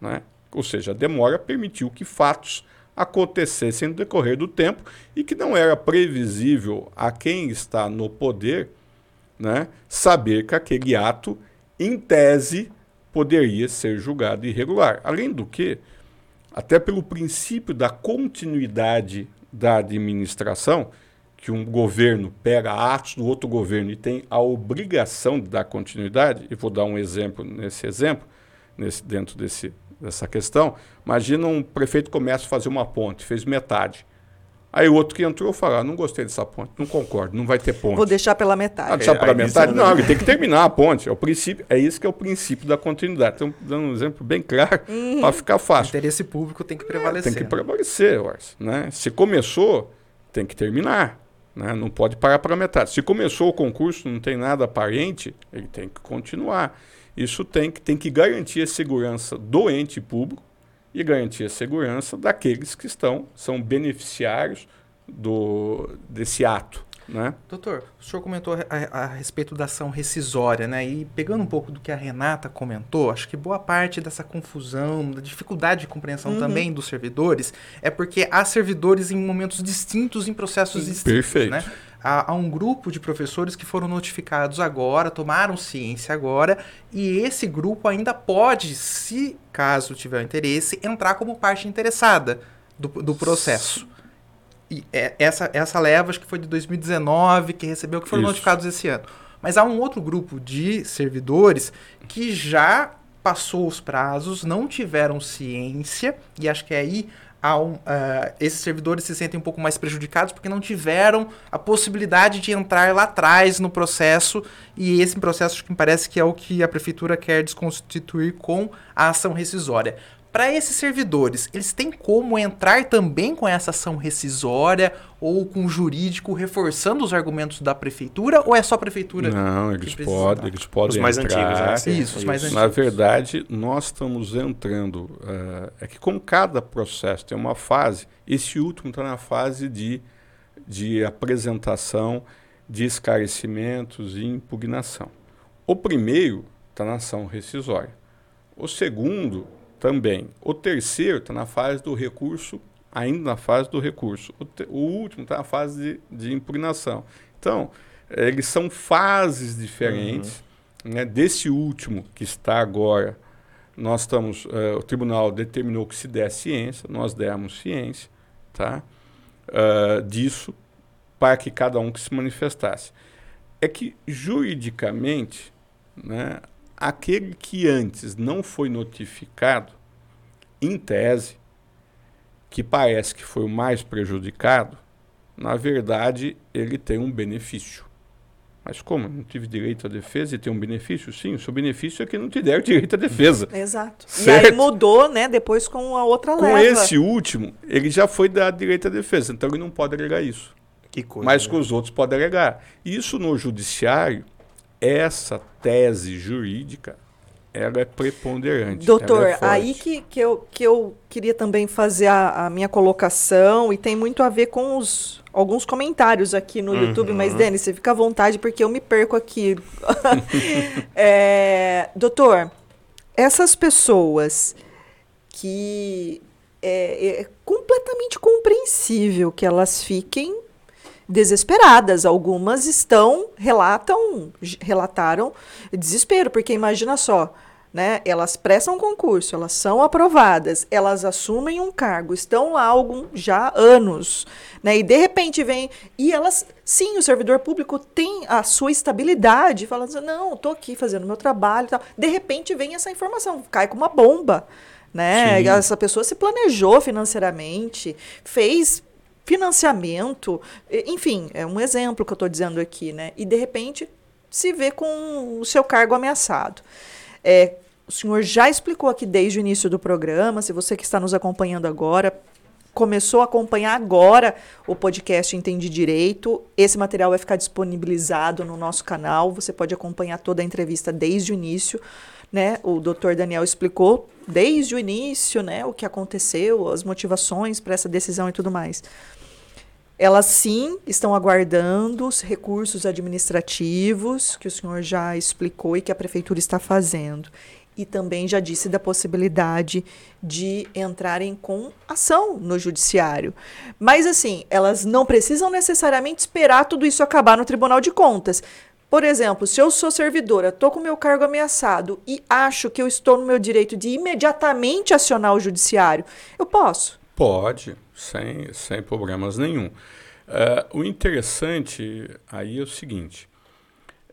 Né? Ou seja, a demora permitiu que fatos acontecessem no decorrer do tempo e que não era previsível a quem está no poder né, saber que aquele ato, em tese, poderia ser julgado irregular. Além do que, até pelo princípio da continuidade da administração, que um governo pega atos do outro governo e tem a obrigação de dar continuidade, e vou dar um exemplo nesse exemplo, nesse, dentro desse, dessa questão. Imagina um prefeito começa a fazer uma ponte, fez metade. Aí o outro que entrou fala, ah, não gostei dessa ponte, não concordo, não vai ter ponte. Vou deixar pela metade. Ah, deixar é, pela metade? Não, ele tem que terminar a ponte. É o princípio, é isso que é o princípio da continuidade. Então, dando um exemplo bem claro uhum. para ficar fácil. O interesse público tem que prevalecer. É, tem que prevalecer, né? Se começou, tem que terminar. Né? Não pode parar para metade. Se começou o concurso, não tem nada aparente, ele tem que continuar. Isso tem que, tem que garantir a segurança do ente público e garantir a segurança daqueles que estão, são beneficiários do, desse ato. Né? Doutor, o senhor comentou a, a, respeito da ação rescisória, né? E pegando um pouco do que a Renata comentou, acho que boa parte dessa confusão, da dificuldade de compreensão uhum. também dos servidores, é porque há servidores em momentos distintos, em processos Sim. distintos. Perfeito. Né? Há, há, um grupo de professores que foram notificados agora, tomaram ciência agora, e esse grupo ainda pode, se caso tiver interesse, entrar como parte interessada do, do processo. E é, essa, essa leva, acho que foi de 2019, que recebeu, que foram Isso. notificados esse ano. Mas há um outro grupo de servidores que já passou os prazos, não tiveram ciência, e acho que é aí um, uh, esses servidores se sentem um pouco mais prejudicados porque não tiveram a possibilidade de entrar lá atrás no processo, e esse processo que me parece que é o que a prefeitura quer desconstituir com a ação rescisória. Para esses servidores, eles têm como entrar também com essa ação rescisória ou com o jurídico reforçando os argumentos da prefeitura ou é só a prefeitura? Não, eles podem, eles podem os mais entrar. antigos, né? Isso, Isso, os mais antigos. Na verdade, nós estamos entrando. Uh, é que como cada processo tem uma fase, esse último está na fase de, de apresentação de esclarecimentos e impugnação. O primeiro está na ação rescisória. O segundo também. O terceiro está na fase do recurso, ainda na fase do recurso. O, te, o último está na fase de, de, impugnação. Então, eles são fases diferentes. Uhum. Né? Desse último, que está agora, nós estamos. Uh, o tribunal determinou que se der ciência, nós demos ciência tá? Uh, disso para que cada um que se manifestasse. É que, juridicamente, né, aquele que antes não foi notificado, em tese, que parece que foi o mais prejudicado, na verdade, ele tem um benefício. Mas como? Não tive direito à defesa e tem um benefício? Sim, o seu benefício é que não te der direito à defesa. Exato. Certo? E aí mudou, né, depois com a outra com leva. Com esse último, ele já foi dado direito à defesa, então ele não pode alegar isso. Que coisa. Mas né? com os outros pode alegar. Isso no judiciário, essa tese jurídica ela é preponderante. Doutor, é aí que, que, eu, que eu queria também fazer a, a, minha colocação, e tem muito a ver com os, alguns comentários aqui no uhum. YouTube, mas, Denis, você fica à vontade, porque eu me perco aqui. é, doutor, essas pessoas que é, é completamente compreensível que elas fiquem desesperadas. Algumas estão, relatam, relataram desespero, porque imagina só, né? Elas prestam concurso, elas são aprovadas, elas assumem um cargo, estão lá algum já anos, né? E de repente vem e elas, sim, o servidor público tem a sua estabilidade, falando assim, não, estou aqui fazendo meu trabalho, e tal. De repente vem essa informação, cai como uma bomba. Né? Essa pessoa se planejou financeiramente, fez financiamento, enfim, é um exemplo que eu estou dizendo aqui, né? E de repente se vê com o seu cargo ameaçado. É, o senhor já explicou aqui desde o início do programa, se você que está nos acompanhando agora, começou a acompanhar agora o podcast Entendi Direito, esse material vai ficar disponibilizado no nosso canal, você pode acompanhar toda a entrevista desde o início, né? O doutor Daniel explicou desde o início, né, o que aconteceu, as motivações para essa decisão e tudo mais. Elas sim estão aguardando os recursos administrativos que o senhor já explicou e que a prefeitura está fazendo. E também já disse da possibilidade de entrarem com ação no judiciário. Mas, assim, elas não precisam necessariamente esperar tudo isso acabar no Tribunal de Contas. Por exemplo, se eu sou servidora, estou com meu cargo ameaçado e acho que eu estou no meu direito de imediatamente acionar o judiciário, eu posso? Pode sem, sem problemas nenhum. Uh, o interessante aí é o seguinte,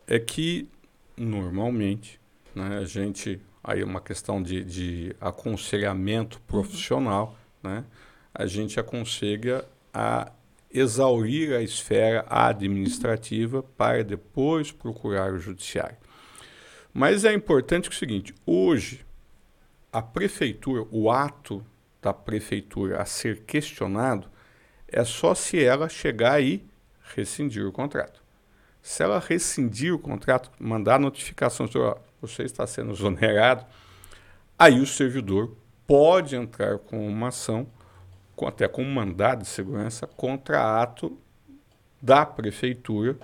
é que normalmente né, a gente aí uma questão de, de aconselhamento profissional, né? a gente aconselha a exaurir a esfera administrativa para depois procurar o judiciário. Mas é importante que é o seguinte: hoje, a prefeitura, o ato da prefeitura a ser questionado é só se ela chegar e rescindir o contrato. Se ela rescindir o contrato, mandar notificação, ó, você está sendo exonerado, aí o servidor pode entrar com uma ação até com um mandado de segurança contra ato da prefeitura.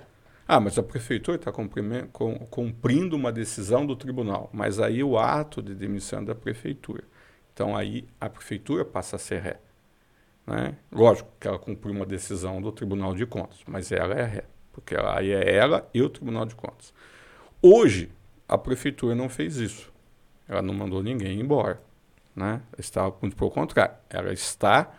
Ah, mas a prefeitura está cumprindo uma decisão do tribunal, mas aí o ato de demissão é da prefeitura. Então aí a prefeitura passa a ser ré. Né? Lógico que ela cumpriu uma decisão do Tribunal de Contas, mas ela é ré, porque aí é ela e o Tribunal de Contas. Hoje, a prefeitura não fez isso. Ela não mandou ninguém embora. Né? Está, muito pelo contrário, ela está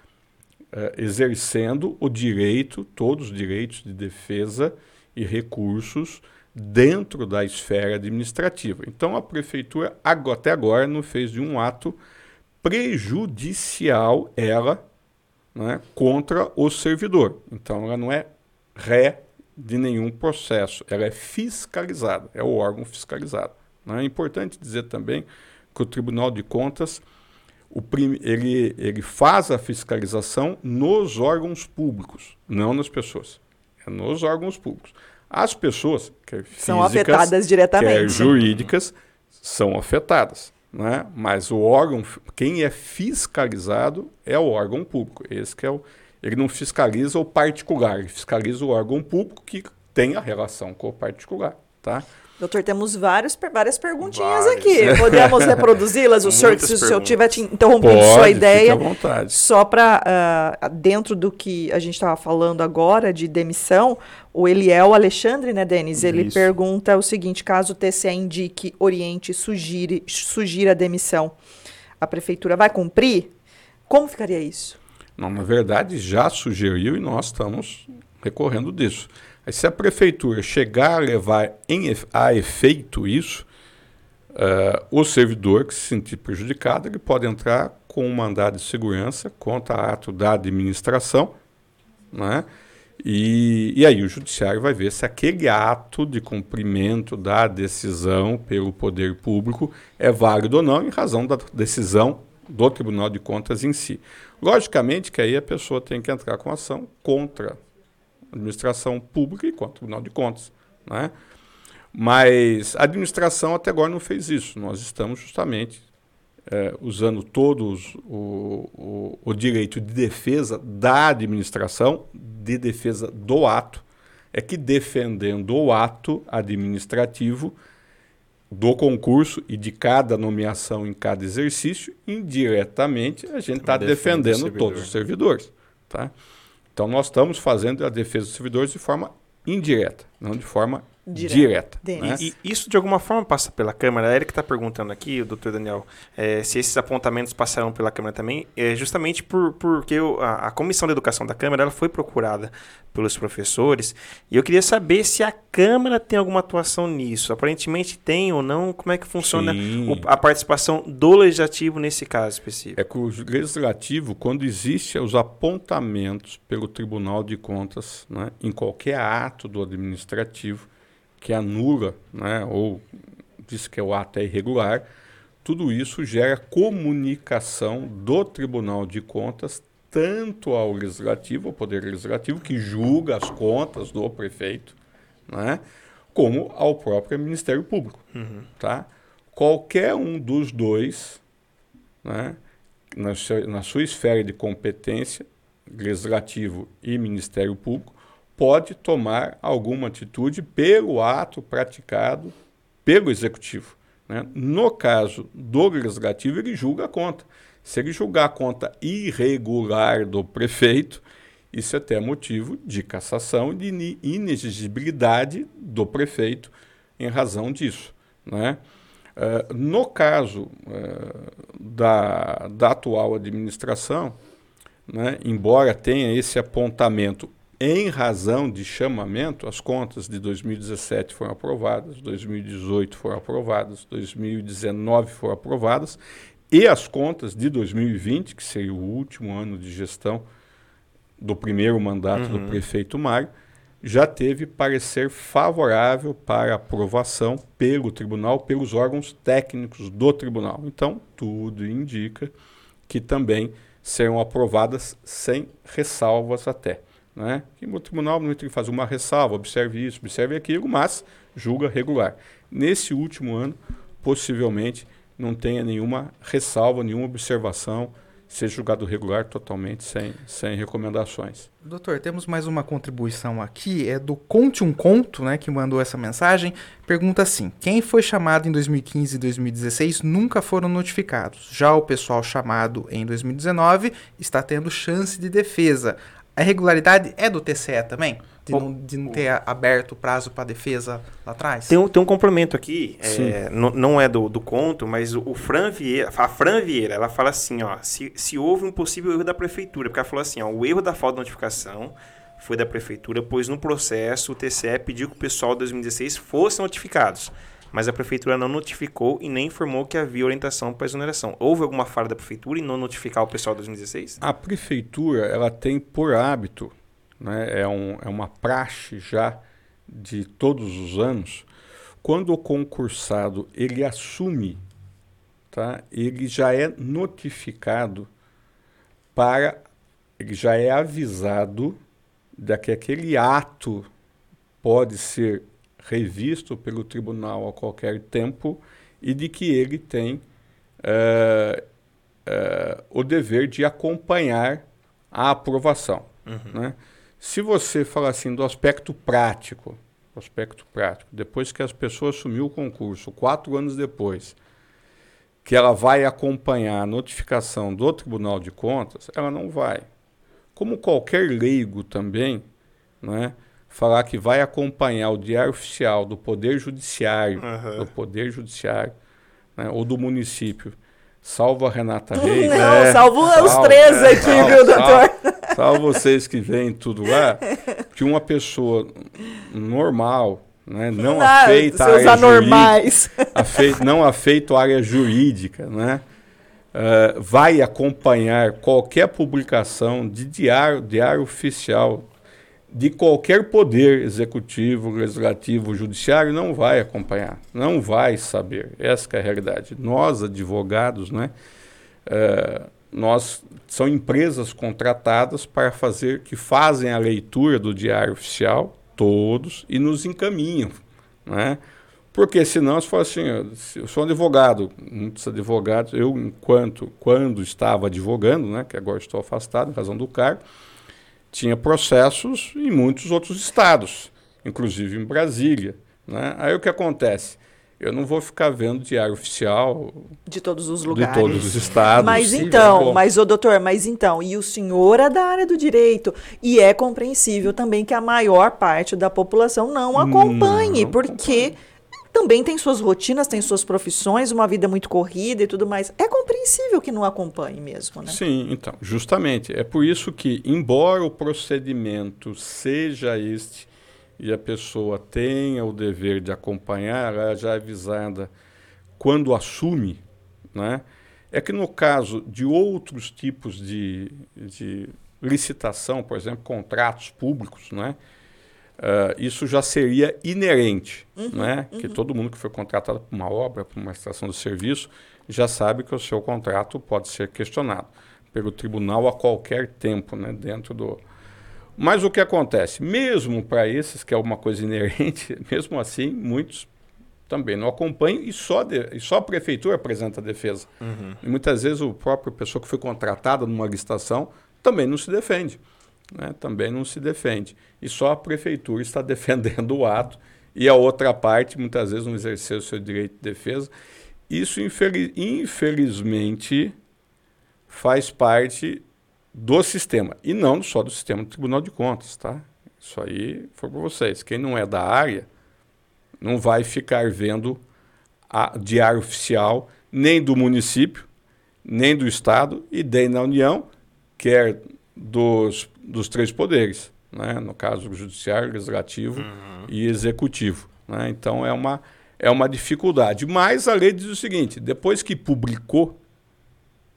uh, exercendo o direito, todos os direitos de defesa e recursos dentro da esfera administrativa. Então a prefeitura até agora não fez de um ato prejudicial ela né, contra o servidor. Então ela não é ré de nenhum processo, ela é fiscalizada, é o órgão fiscalizado. Né? É importante dizer também que o Tribunal de Contas ele, ele faz a fiscalização nos órgãos públicos, não nas pessoas. É nos órgãos públicos. As pessoas, que físicas, são afetadas diretamente. Que é jurídicas, são afetadas. Né? Mas o órgão, quem é fiscalizado é o órgão público. Esse que é o, ele não fiscaliza o particular, ele fiscaliza o órgão público que tem a relação com o particular. Tá? Doutor, temos várias, várias perguntinhas Várias. aqui. Podemos reproduzi-las? O senhor, se o senhor tiver te interrompendo Pode, sua ideia. à vontade. Só para, uh, ah, dentro do que a gente estava falando agora de demissão, o Eliel Alexandre, né, Denis? Ele Isso. pergunta o seguinte: caso o TCE indique, oriente, sugire, sugira a demissão, a prefeitura vai cumprir? Como ficaria isso? Não, na verdade, já sugeriu e nós estamos recorrendo disso. Aí, se a prefeitura chegar a levar em, a efeito isso, uh, o servidor que se sentir prejudicado ele pode entrar com um mandado de segurança contra ato da administração, né? E, e, aí o judiciário vai ver se aquele ato de cumprimento da decisão pelo poder público é válido ou não, em razão da decisão do Tribunal de Contas em si. Logicamente que aí a pessoa tem que entrar com ação contra administração pública e contra o Tribunal de Contas. Né? Mas a administração até agora não fez isso. Nós estamos justamente é, usando todos o, o, o, direito de defesa da administração, de defesa do ato, é que defendendo o ato administrativo do concurso e de cada nomeação em cada exercício, indiretamente a gente está defendendo todos os servidores. Tá? Então, nós estamos fazendo a defesa dos servidores de forma indireta, não de forma direta. direta né? E, isso, de alguma forma, passa pela Câmara. A Erika está perguntando aqui, o doutor Daniel, é, se esses apontamentos passaram pela Câmara também, é justamente por, porque a, a, Comissão de Educação da Câmara ela foi procurada pelos professores, e eu queria saber se a Câmara tem alguma atuação nisso. Aparentemente tem ou não, como é que funciona o, a participação do Legislativo nesse caso específico? É que o Legislativo, quando existem os apontamentos pelo Tribunal de Contas, né, em qualquer ato do Administrativo, que anula, né, ou diz que o ato é irregular, tudo isso gera comunicação do Tribunal de Contas tanto ao Legislativo, ao Poder Legislativo, que julga as contas do prefeito, né, como ao próprio Ministério Público. Uhum. Tá? Qualquer um dos dois, né, na, sua, na sua esfera de competência, Legislativo e Ministério Público, pode tomar alguma atitude pelo ato praticado pelo executivo. Né? No caso do legislativo, ele julga a conta. Se ele julgar a conta irregular do prefeito, isso é até motivo de cassação e de inexigibilidade do prefeito em razão disso. Né? Uh, no caso uh, da, da atual administração, né, embora tenha esse apontamento em razão de chamamento, as contas de 2017 foram aprovadas, 2018 foram aprovadas, 2019 foram aprovadas, e as contas de 2020, que seria o último ano de gestão do primeiro mandato uhum. do prefeito Mário, já teve parecer favorável para aprovação pelo tribunal, pelos órgãos técnicos do tribunal. Então, tudo indica que também serão aprovadas sem ressalvas até. Né? Que o tribunal não tem que fazer uma ressalva, observe isso, observe aquilo, mas julga regular. Nesse último ano, possivelmente não tenha nenhuma ressalva, nenhuma observação ser julgado regular totalmente sem, sem recomendações. Doutor, temos mais uma contribuição aqui, é do Conte um Conto, né, que mandou essa mensagem. Pergunta assim: quem foi chamado em 2015 e 2016 nunca foram notificados. Já o pessoal chamado em 2019 está tendo chance de defesa. A irregularidade é do TCE também? De, não, de não ter aberto o prazo para defesa lá atrás? Tem um, tem um complemento aqui, é, não é do, do conto, mas o, o, Fran Vieira, a Fran Vieira, ela fala assim, ó, se, se houve um possível erro da prefeitura, porque ela falou assim, ó, o erro da falta de notificação foi da prefeitura, pois no processo o TCE pediu que o pessoal de 2016 fosse notificados mas a prefeitura não notificou e nem informou que havia orientação para exoneração. Houve alguma falha da prefeitura em não notificar o pessoal de 2016? A prefeitura ela tem por hábito, né, é, um, é uma praxe já de todos os anos, quando o concursado ele assume, tá, ele já é notificado para, ele já é avisado de que aquele ato pode ser revisto pelo tribunal a qualquer tempo e de que ele tem uh, uh, o dever de acompanhar a aprovação. Uhum. Né? Se você falar assim do aspecto prático, aspecto prático, depois que as pessoas assumiu o concurso, quatro anos depois, que ela vai acompanhar a notificação do Tribunal de Contas, ela não vai. Como qualquer leigo também, né, falar que vai acompanhar o diário oficial do Poder Judiciário, uhum. do Poder Judiciário, né, ou do município, salvo a Renata Reis. Não, é, salvo, salvo os três é, aqui, salvo, viu, doutor? Salvo, salvo vocês que veem tudo lá, que uma pessoa normal, né, não, não afeita a área anormais. jurídica, não afeita a área jurídica, né, uh, vai acompanhar qualquer publicação de diário, diário oficial de qualquer poder executivo, legislativo, judiciário não vai acompanhar, não vai saber. Essa é a realidade. Nós, advogados, né, é, nós são empresas contratadas para fazer, que fazem a leitura do diário oficial, todos, e nos encaminham. Né? Porque senão, se for assim, eu sou advogado, muitos advogados, eu, enquanto, quando estava advogando, né, que agora estou afastado em razão do cargo, tinha processos em muitos outros estados, inclusive em Brasília. Né? Aí o que acontece? Eu não vou ficar vendo diário oficial de todos os lugares, de todos os estados. Mas então, mas o doutor, mas então, e o senhor é da área do direito e é compreensível também que a maior parte da população não acompanhe, não porque acompanha também tem suas rotinas, tem suas profissões, uma vida muito corrida e tudo mais. É compreensível que não acompanhe mesmo, né? Sim, então, justamente. É por isso que, embora o procedimento seja este e a pessoa tenha o dever de acompanhar, ela já é avisada quando assume, né? É que no caso de outros tipos de, de licitação, por exemplo, contratos públicos, né? Uh, isso já seria inerente, uhum, né? Uhum. Que todo mundo que foi contratado por uma obra, por uma estação de serviço, já sabe que o seu contrato pode ser questionado pelo tribunal a qualquer tempo, né? Dentro do. Mas o que acontece? Mesmo para esses, que é uma coisa inerente, mesmo assim, muitos também não acompanham e só, de, e só a prefeitura apresenta a defesa. Uhum. E muitas vezes o próprio pessoa que foi contratada numa licitação também não se defende né, também não se defende. E só a prefeitura está defendendo o ato e a outra parte muitas vezes não exerceu o seu direito de defesa. Isso, infeliz, infelizmente, faz parte do sistema e não só do sistema do Tribunal de Contas, tá? Isso aí foi para vocês. Quem não é da área não vai ficar vendo a diário oficial nem do município, nem do estado e nem da União, quer dos dos três poderes. né? no caso judiciário, legislativo uhum. e executivo. Né? Então é uma, é uma dificuldade. Mas a lei diz o seguinte: depois que publicou,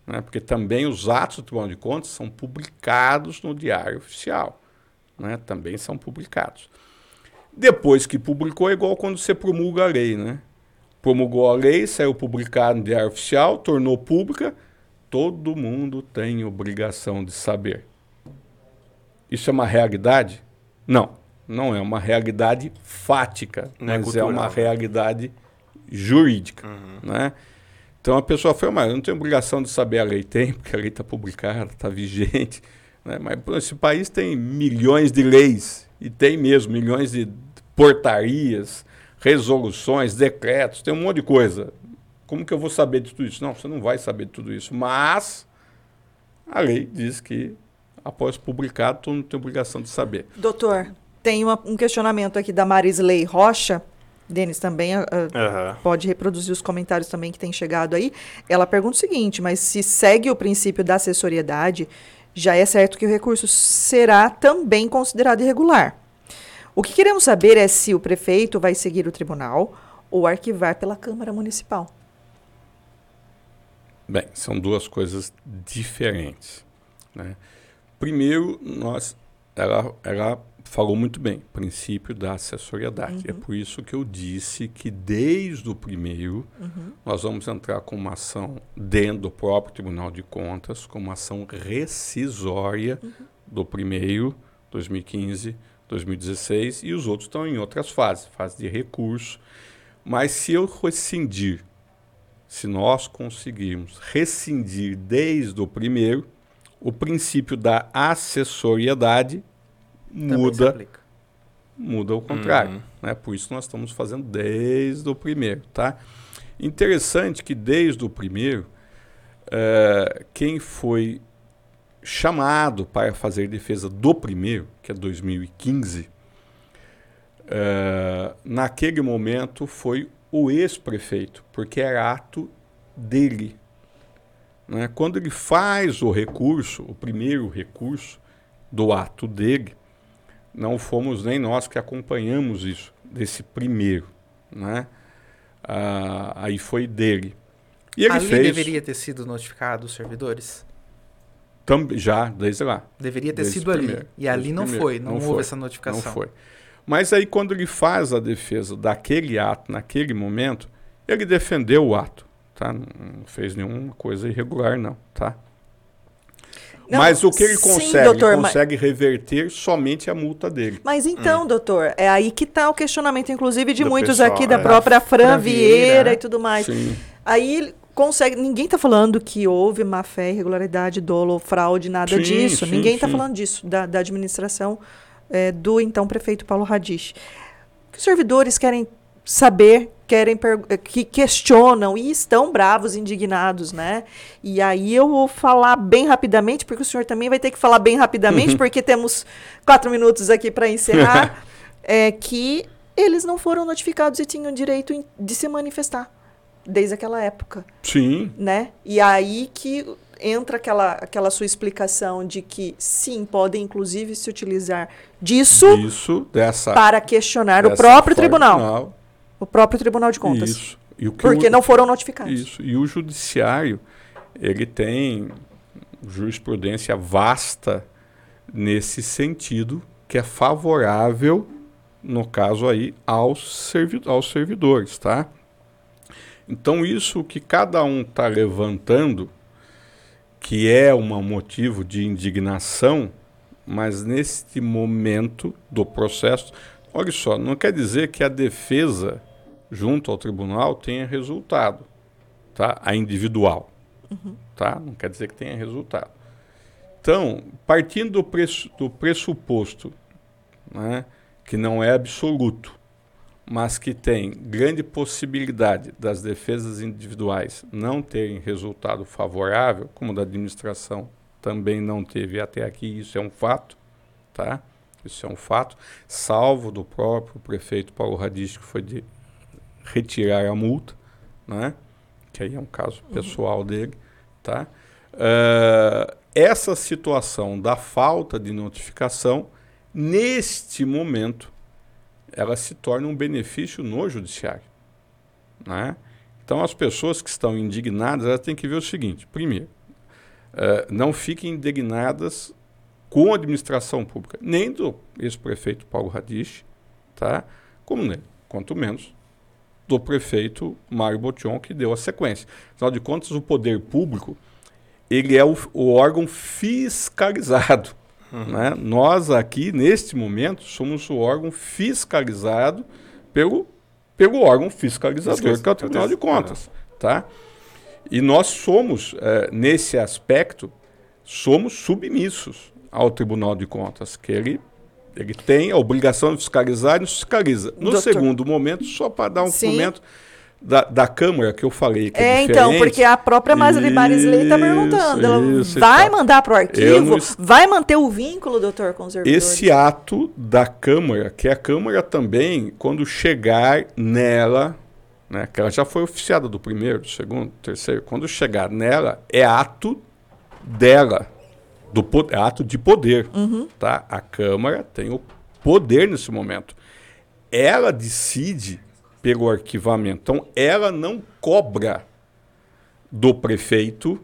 né? porque também os atos do Tribunal de Contas são publicados no Diário Oficial, né? também são publicados. Depois que publicou, é igual quando você promulga a lei, né? Promulgou a lei, saiu publicado no Diário Oficial, tornou pública, todo mundo tem obrigação de saber. Isso é uma realidade? Não, não é uma realidade fática, não é mas é, é uma realidade jurídica, uhum. né? Então a pessoa foi, mas eu não tenho obrigação de saber a lei. Tem, porque a lei está publicada, está vigente. Né? Mas esse país tem milhões de leis, e tem mesmo milhões de portarias, resoluções, decretos, tem um monte de coisa. Como que eu vou saber de tudo isso? Não, você não vai saber de tudo isso. Mas a lei diz que após publicado, todo mundo tem obrigação de saber. Doutor, tem uma, um questionamento aqui da Marisley Rocha. Denis também uh, uhum. pode reproduzir os comentários também que tem chegado aí. Ela pergunta o seguinte: mas se segue o princípio da assessoriedade, já é certo que o recurso será também considerado irregular. O que queremos saber é se o prefeito vai seguir o tribunal ou arquivar pela Câmara Municipal. Bem, são duas coisas diferentes. Né? Primeiro, nós, ela, ela falou muito bem, princípio da assessoriedade. É uhum. É por isso que eu disse que desde o primeiro uhum. nós vamos entrar com uma ação dentro do próprio Tribunal de Contas, com uma ação rescisória uhum. do primeiro, 2015, 2016, e os outros estão em outras fases, fase de recurso. Mas se eu rescindir, se nós conseguirmos rescindir desde o primeiro, o princípio da assessoriedade muda muda o contrário, uhum. né? Por isso nós estamos fazendo desde o primeiro, tá? Interessante que desde o primeiro, uh, quem foi chamado para fazer defesa do primeiro, que é 2015, uh, eh, naquele momento foi o ex-prefeito, porque era ato dele. Né? Quando ele faz o recurso, o primeiro recurso do ato dele, não fomos nem nós que acompanhamos isso, desse primeiro. Né? Ah, aí foi dele. E ele Ali fez, deveria ter sido notificado os servidores? Tam, já, desde lá. Deveria ter sido primeiro, ali. E ali não primeiro. foi, não, não houve foi, essa notificação. Não foi. Mas aí, quando ele faz a defesa daquele ato, naquele momento, ele defendeu o ato, tá? Não fez nenhuma coisa irregular, não, tá? Não, mas o que ele consegue? Sim, doutor, ele consegue mas... reverter somente a multa dele. Mas então, hum. doutor, é aí que está o questionamento, inclusive, de Do muitos pessoal, aqui, da é. própria Fran Vieira e tudo mais. Sim. Aí consegue. Ninguém está falando que houve má fé, irregularidade, dolo, fraude, nada sim, disso. Sim, ninguém está falando disso, da, da administração é, do então prefeito Paulo Radich. O que os servidores querem saber, querem que questionam e estão bravos, indignados, né? E aí eu vou falar bem rapidamente, porque o senhor também vai ter que falar bem rapidamente, uhum. porque temos quatro minutos aqui para encerrar, é que eles não foram notificados e tinham direito de se manifestar desde aquela época. Sim. Né? E aí que entra aquela, aquela sua explicação de que sim, podem inclusive se utilizar disso Isso, dessa, para questionar dessa o próprio tribunal. tribunal. O próprio Tribunal de Contas. Isso. porque o, não foram notificados. Isso. E o judiciário, ele tem jurisprudência vasta nesse sentido, que é favorável, no caso aí, aos, servi aos servidores, tá? Então, isso que cada um está levantando, que é um motivo de indignação, mas neste momento do processo, olha só, não quer dizer que a defesa junto ao tribunal tenha resultado, tá? A individual, uhum. tá? Não quer dizer que tenha resultado. Então, partindo do, preço, do pressuposto, né, que não é absoluto, mas que tem grande possibilidade das defesas individuais não terem resultado favorável, como da administração também não teve até aqui, isso é um fato, tá? Isso é um fato, salvo do próprio prefeito Paulo Radis, que foi de retirar a multa, né? Que aí é um caso uhum. pessoal uhum. dele, tá? Uh, essa situação da falta de notificação neste momento, ela se torna um benefício no judiciário. Né? Então, as pessoas que estão indignadas, elas têm que ver o seguinte: primeiro, uh, não fiquem indignadas com a administração pública, nem do ex-prefeito Paulo Radich, tá? como nem, quanto menos do prefeito Mário Botion, que deu a sequência. Afinal de contas, o poder público ele é o, o órgão fiscalizado. Uhum. Né? Nós aqui, neste momento, somos o órgão fiscalizado pelo, pelo órgão fiscalizador, que é o Tribunal de Contas. Tá? E nós somos, é, nesse aspecto, somos submissos ao Tribunal de Contas, que ele, ele tem a obrigação de fiscalizar e nos fiscaliza. No Doutor. segundo momento, só para dar um momento da, da Câmara que eu falei. Que é, é então, porque a própria Marjorie Marisley está perguntando. Ela isso, vai então. mandar para o arquivo? Não... Vai manter o vínculo, doutor conservador? Esse ato da Câmara, que a Câmara também, quando chegar nela, né, que ela já foi oficiada do primeiro, do segundo, do terceiro, quando chegar nela, é ato dela do é ato de poder. Uhum. Tá? A Câmara tem o poder nesse momento. Ela decide pelo arquivamento. Então, ela não cobra do prefeito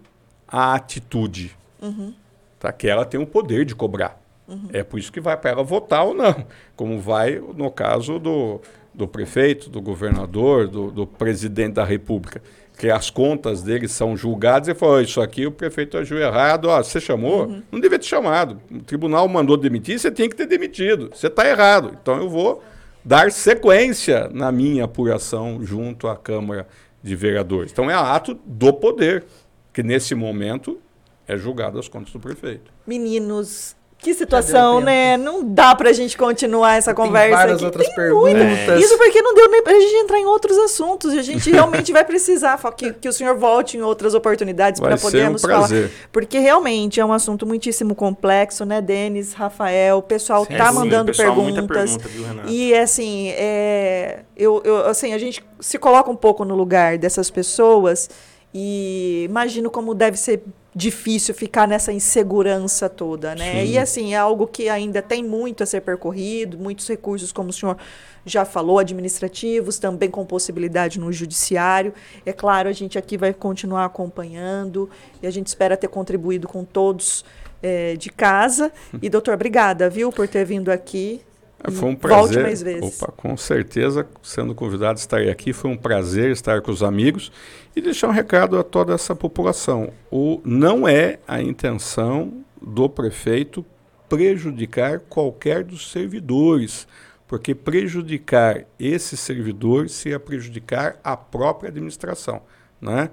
a atitude. Uhum. Tá? Que ela tem o poder de cobrar. Uhum. É por isso que vai para ela votar ou não. Como vai no caso do, do prefeito, do governador, do, do presidente da República que as contas dele são julgadas, e falou: Isso aqui o prefeito agiu errado, ó, você chamou? Uhum. Não devia ter chamado. O tribunal mandou demitir, você tem que ter demitido. Você está errado. Então eu vou dar sequência na minha apuração junto à Câmara de Vereadores. Então é ato do poder, que nesse momento é julgado as contas do prefeito. Meninos, que situação, né? Não dá pra gente continuar essa Tem conversa várias aqui. outras Tem perguntas. Muita. Isso porque não deu nem pra gente entrar em outros assuntos. E a gente realmente vai precisar que, que o senhor volte em outras oportunidades para podermos um falar. Porque realmente é um assunto muitíssimo complexo, né, Denis, Rafael? O pessoal sim, tá sim, mandando pessoal, perguntas. Pergunta, viu, e assim, é, eu, eu, assim, a gente se coloca um pouco no lugar dessas pessoas e imagino como deve ser difícil ficar nessa insegurança toda, né? Sim. E assim, é algo que ainda tem muito a ser percorrido, muitos recursos, como o senhor já falou, administrativos, também com possibilidade no judiciário. É claro, a gente aqui vai continuar acompanhando e a gente espera ter contribuído com todos é, de casa. E, doutor, obrigada, viu, por ter vindo aqui. É, foi um prazer. Volte mais vezes. Opa, com certeza, sendo convidado a estar aqui, foi um prazer estar com os amigos. E deixar um recado a toda essa população. O, não é a intenção do prefeito prejudicar qualquer dos servidores, porque prejudicar esse servidor seria prejudicar a própria administração. Né?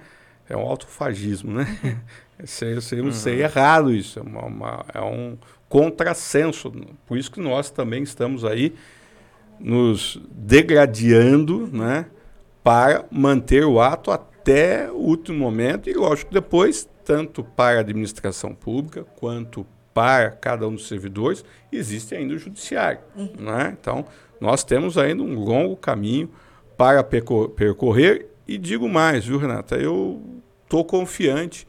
É um autofagismo, né? seria, seria, uhum. seria errado isso, é, uma, uma, é um contrassenso. Por isso que nós também estamos aí nos degradando né, para manter o ato até até o último momento, e lógico, depois, tanto para a administração pública quanto para cada um dos servidores, existe ainda o judiciário. Uhum. Né? Então, nós temos ainda um longo caminho para percorrer, e digo mais, viu, Renata? Eu estou confiante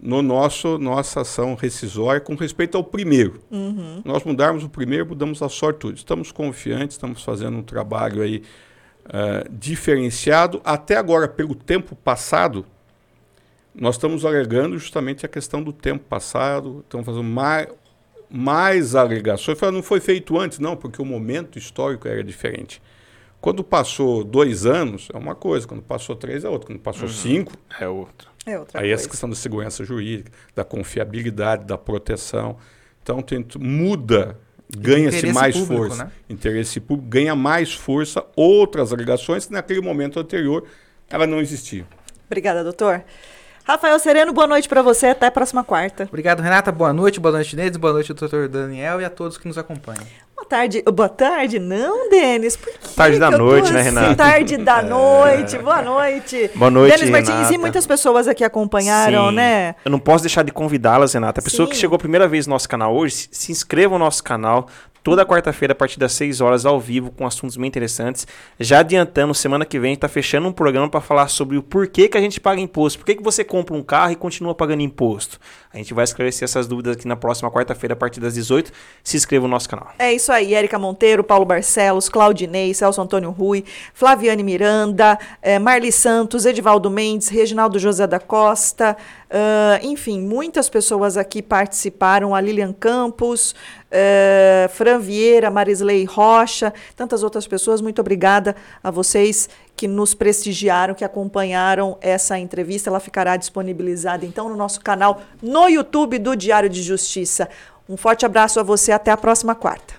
no nosso nossa ação rescisória com respeito ao primeiro. Uhum. Nós mudarmos o primeiro, mudamos a sorte. Estamos confiantes, estamos fazendo um trabalho aí uh, diferenciado. Até agora, pelo tempo passado, nós estamos alegando justamente a questão do tempo passado, estamos fazendo mais, mais alegações. Não foi feito antes, não, porque o momento histórico era diferente. Quando passou dois anos, é uma coisa, quando passou três é outra, quando passou uhum. cinco é outra. É outra Aí coisa. essa questão da segurança jurídica, da confiabilidade, da proteção. Então, tento, muda ganha-se mais público, força. Né? Interesse público ganha mais força outras alegações que naquele momento anterior ela não existia. Obrigada, doutor. Rafael Sereno, boa noite para você. Até a próxima quarta. Obrigado, Renata. Boa noite. Boa noite, Nedes. Boa noite, doutor Daniel e a todos que nos acompanham. Boa tarde. Boa tarde, não, Denis? Por que tarde da noite, né, assim? Renata? Tarde da noite. Boa noite. Boa noite, Denis Martins Renata. e muitas pessoas aqui acompanharam, Sim. né? Eu não posso deixar de convidá-las, Renata. A pessoa Sim. que chegou a primeira vez no nosso canal hoje, se inscreva no nosso canal, toda quarta-feira a partir das 6 horas ao vivo com assuntos bem interessantes. Já adiantando, semana que vem está fechando um programa para falar sobre o porquê que a gente paga imposto. Por que, que você compra um carro e continua pagando imposto? A gente vai esclarecer essas dúvidas aqui na próxima quarta-feira a partir das 18. Se inscreva no nosso canal. É isso aí, Érica Monteiro, Paulo Barcelos, Claudinei, Celso Antônio Rui, Flaviane Miranda, eh, Marli Santos, Edivaldo Mendes, Reginaldo José da Costa, uh, enfim, muitas pessoas aqui participaram, a Lilian Campos, uh, Fran Vieira, Marisley Rocha, tantas outras pessoas. Muito obrigada a vocês que nos prestigiaram, que acompanharam essa entrevista. Ela ficará disponibilizada então no nosso canal no YouTube do Diário de Justiça. Um forte abraço a você, até a próxima quarta.